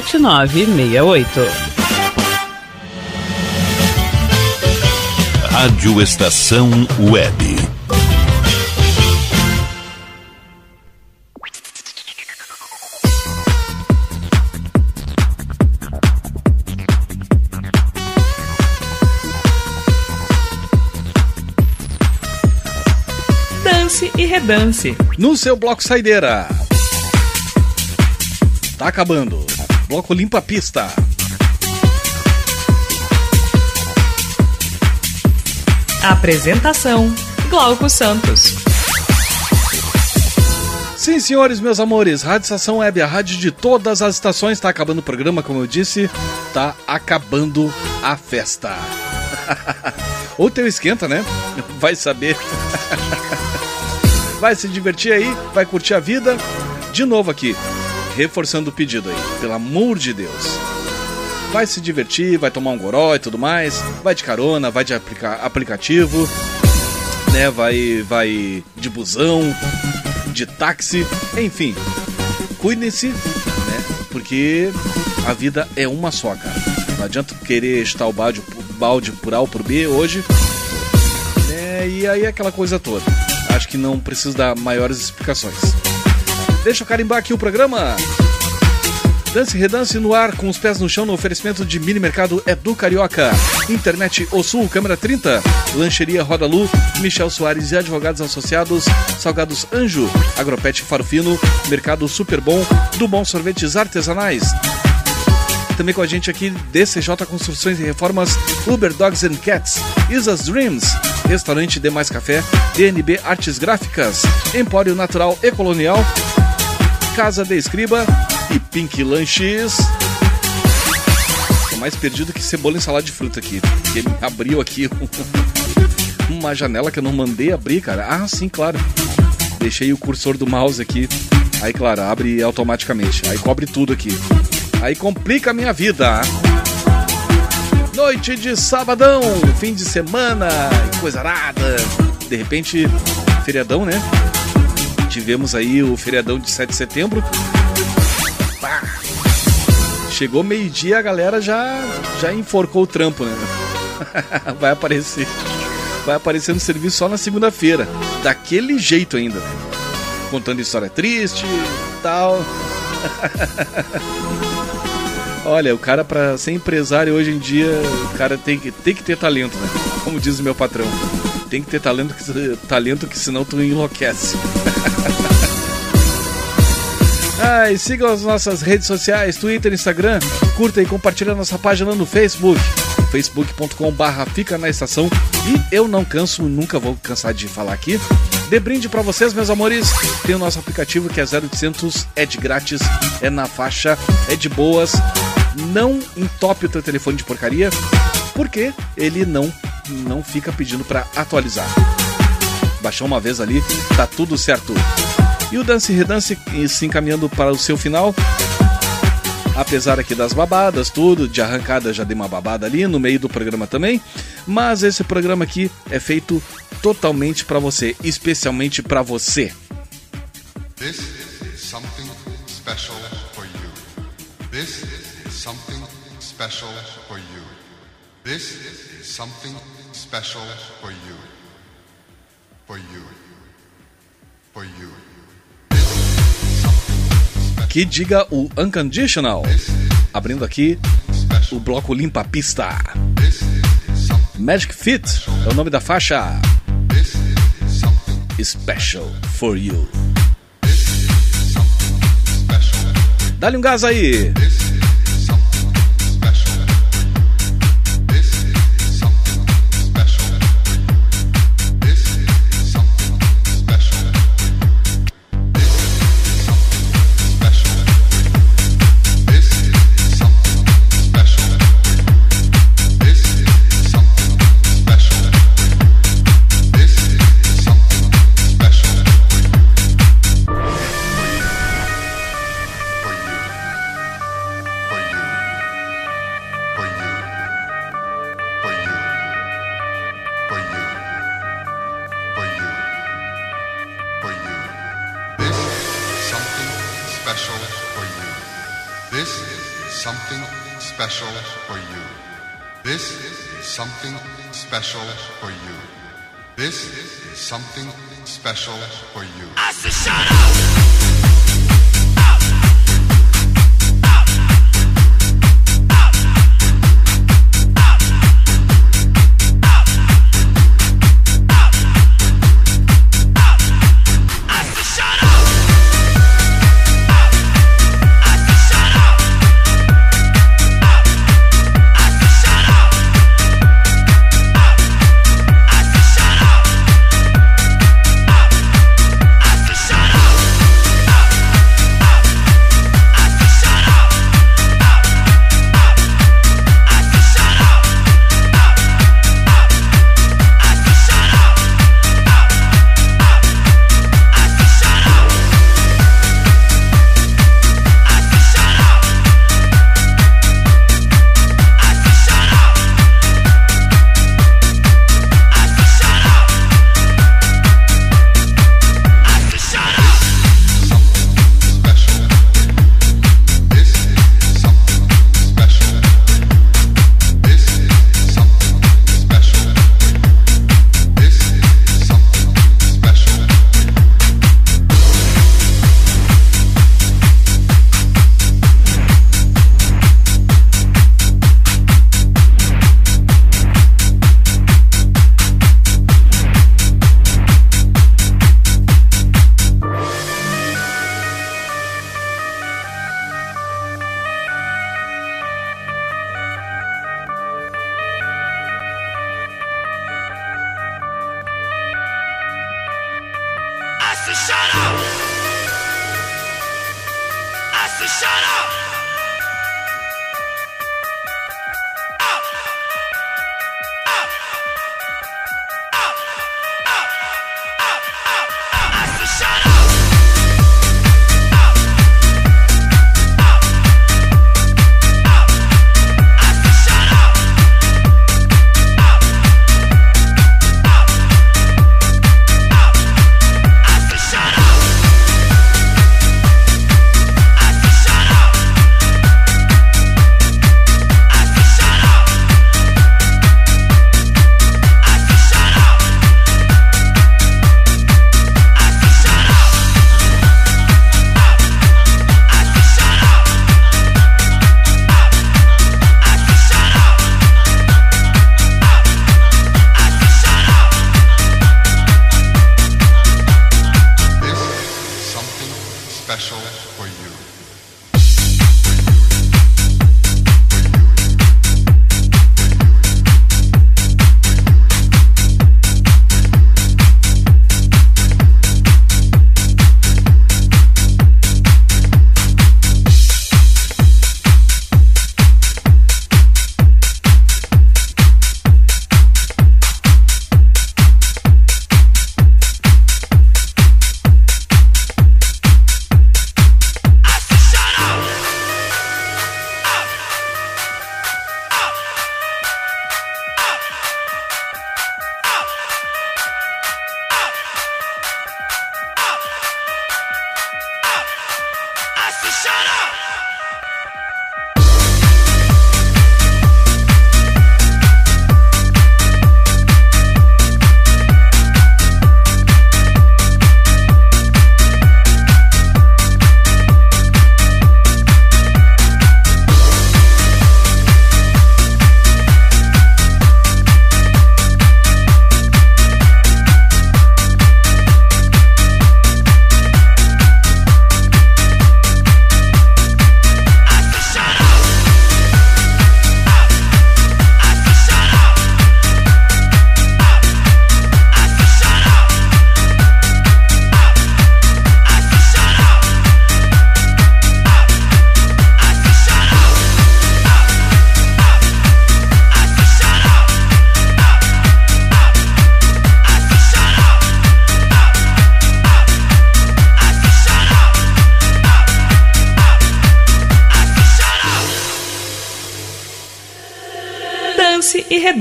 Rádio Estação Web. Dance e redance. No seu bloco saideira. Tá acabando. Bloco limpa a pista. Apresentação: Glauco Santos. Sim, senhores, meus amores, Rádio Estação Web, a rádio de todas as estações, tá acabando o programa, como eu disse, tá acabando a festa. *laughs* Ou teu esquenta, né? *laughs* Vai saber. *laughs* Vai se divertir aí, vai curtir a vida. De novo aqui, reforçando o pedido aí, pelo amor de Deus. Vai se divertir, vai tomar um goró e tudo mais, vai de carona, vai de aplica aplicativo, né? Vai, vai de busão, de táxi, enfim. Cuidem-se, né? Porque a vida é uma só, cara. Não adianta querer estar o balde, balde por A ou por B hoje. Né? E aí aquela coisa toda. Acho que não preciso dar maiores explicações. Deixa eu carimbar aqui o programa. Dance Redance no ar, com os pés no chão no oferecimento de Mini Mercado Edu Carioca. Internet O Sul, câmera 30. Lancheria Roda Lu, Michel Soares e Advogados Associados. Salgados Anjo, Agropet Farofino, Mercado Super Bom, do Bom Sorvetes Artesanais. Também com a gente aqui, DCJ Construções e Reformas, Uber Dogs and Cats, Isa's Dreams, Restaurante D Mais Café, DNB Artes Gráficas, Empório Natural e Colonial, Casa de Escriba e Pink Lanches. Tô mais perdido que cebola em salada de fruta aqui. Porque abriu aqui um- *laughs* uma janela que eu não mandei abrir, cara. Ah, sim, claro. Deixei o cursor do mouse aqui. Aí, claro, abre automaticamente. Aí cobre tudo aqui. Aí complica a minha vida. Noite de sabadão, fim de semana, coisa arada. De repente, feriadão, né? Tivemos aí o feriadão de 7 de setembro. Pá. Chegou meio-dia, a galera já, já enforcou o trampo, né? *laughs* Vai aparecer. Vai aparecer no serviço só na segunda-feira. Daquele jeito ainda. Contando história triste tal. *laughs* Olha, o cara pra ser empresário hoje em dia, o cara tem que, tem que ter talento, né? Como diz o meu patrão. Tem que ter talento que, talento que senão tu enlouquece. *laughs* E sigam as nossas redes sociais, Twitter, Instagram. Curta e compartilha nossa página no Facebook. facebook.com fica na estação. E eu não canso, nunca vou cansar de falar aqui. De brinde pra vocês, meus amores, tem o nosso aplicativo que é 0800, é de grátis, é na faixa, é de boas. Não entope o teu telefone de porcaria, porque ele não, não fica pedindo pra atualizar. Baixou uma vez ali, tá tudo certo. E o Dance Redance se encaminhando para o seu final. Apesar aqui das babadas, tudo, de arrancada já dei uma babada ali no meio do programa também. Mas esse programa aqui é feito totalmente para você, especialmente para você. This is something special for you. This is something special for you. This is something special for you. For you. For you. Que diga o Unconditional. Abrindo aqui o bloco Limpa Pista. Magic Fit é o nome da faixa. Special for you. Dá-lhe um gás aí.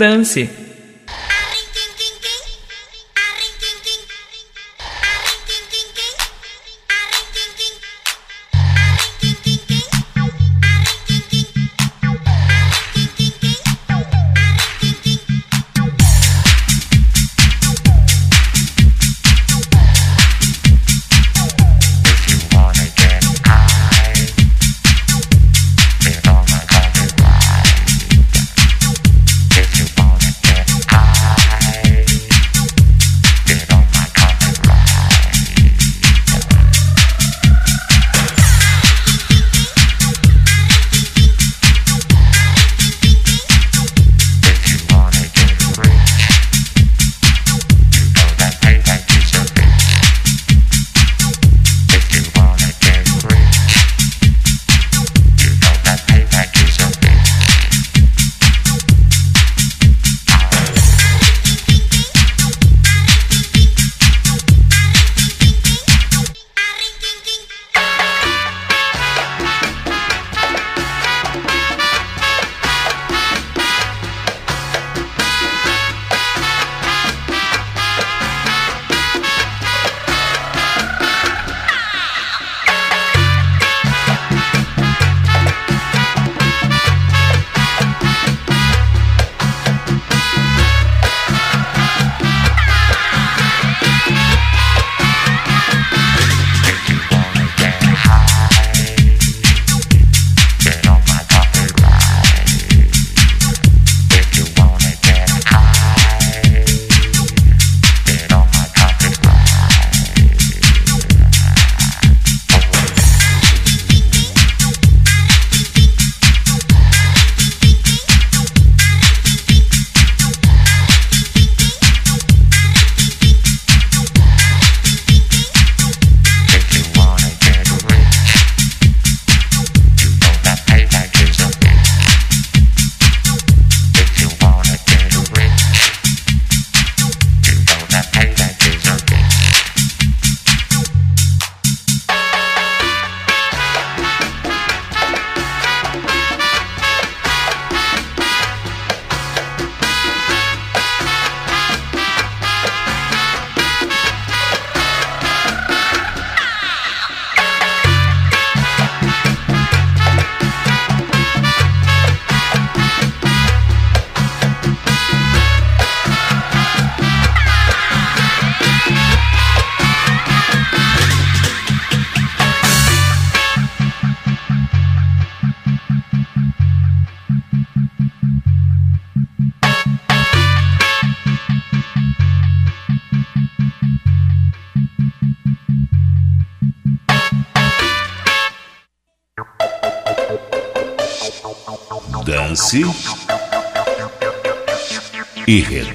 Dance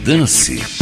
e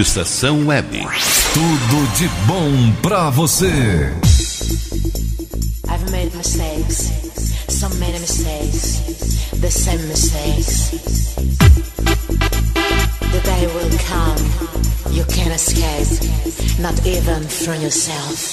Rádio Estação Web. Tudo de bom pra você. I've made mistakes, some made mistakes, the same mistakes. The day will come, you can't escape, not even from yourself.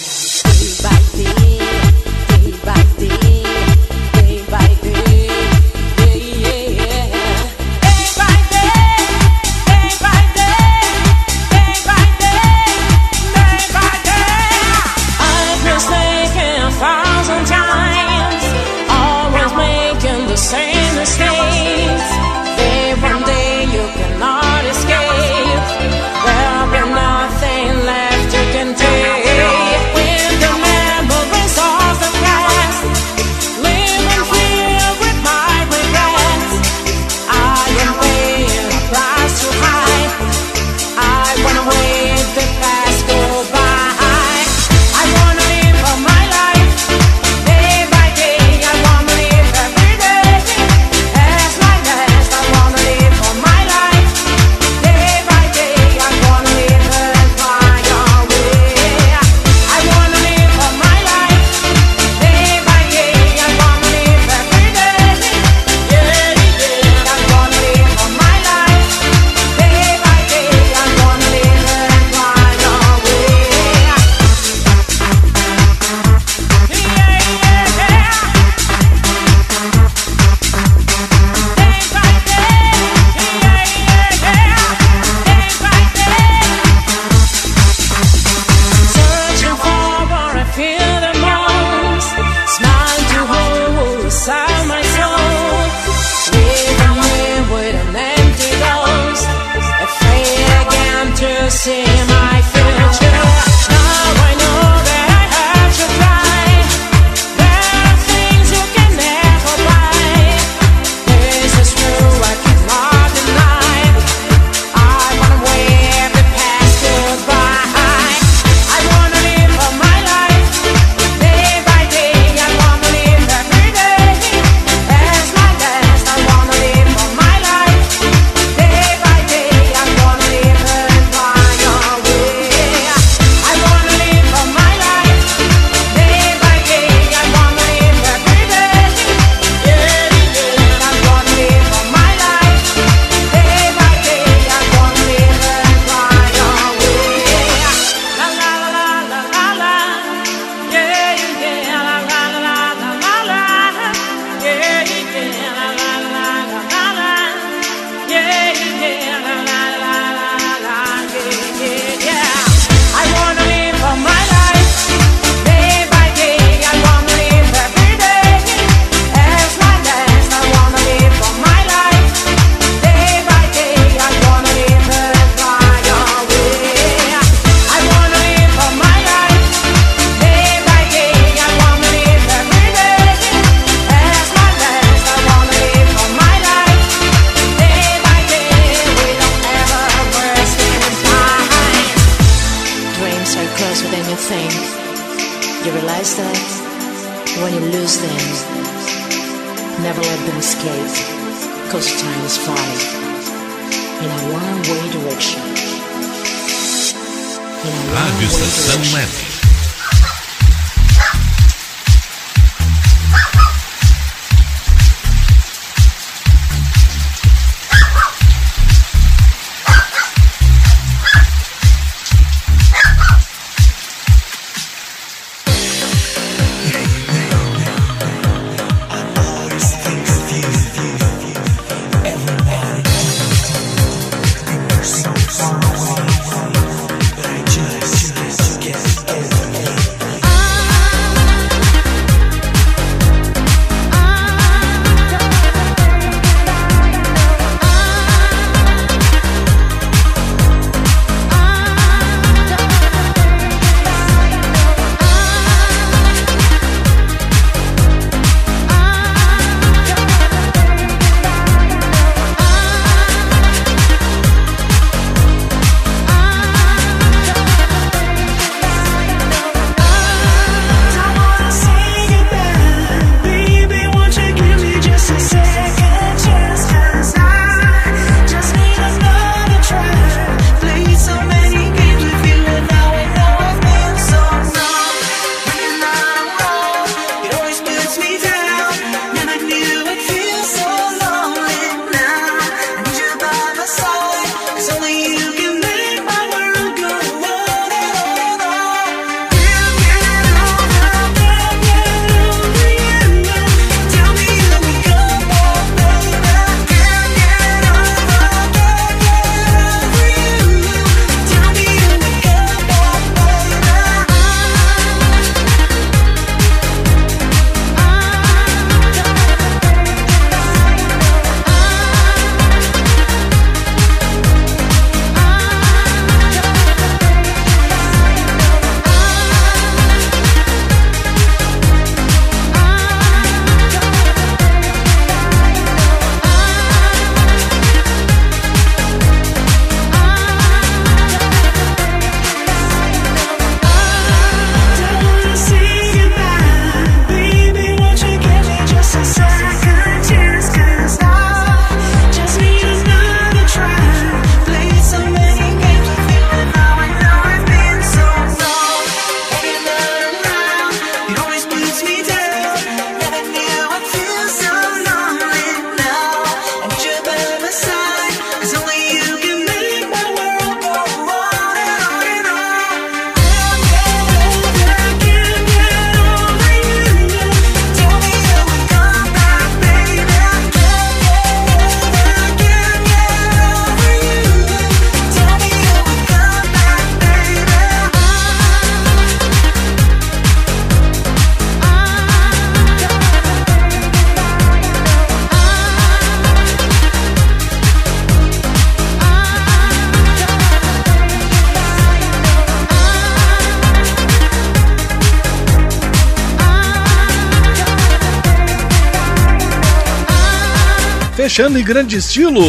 Fechando em grande estilo,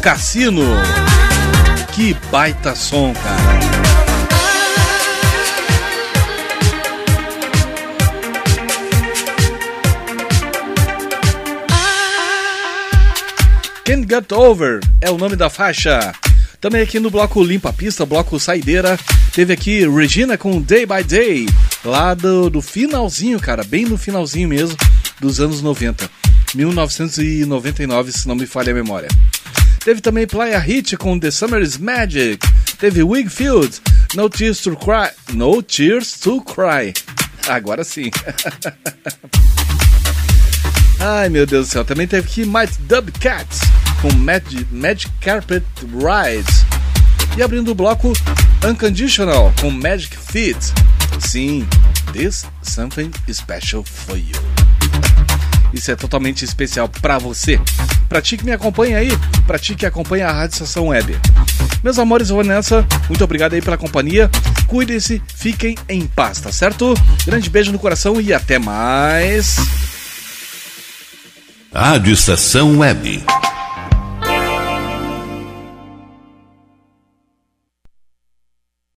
Cassino. Que baita som, cara. Can't Get Over é o nome da faixa. Também aqui no bloco Limpa Pista, bloco Saideira, teve aqui Regina com Day by Day, lá do, do finalzinho, cara, bem no finalzinho mesmo, dos anos 90. 1999, se não me falha a memória. Teve também Playa Hit com The Summer is Magic. Teve Wigfield, No Tears to Cry. No Tears to Cry. Agora sim. *laughs* Ai meu Deus do céu, também teve aqui Might Dub Cats com Magic, Magic Carpet Ride. E abrindo o bloco Unconditional com Magic Fit. Sim, This Something Special for You. Isso é totalmente especial para você. Pra ti que me acompanha aí, pra ti que acompanha a Rádio Estação Web. Meus amores, eu vou nessa. Muito obrigado aí pela companhia. Cuidem-se, fiquem em paz, tá certo? Grande beijo no coração e até mais. Rádio Estação Web.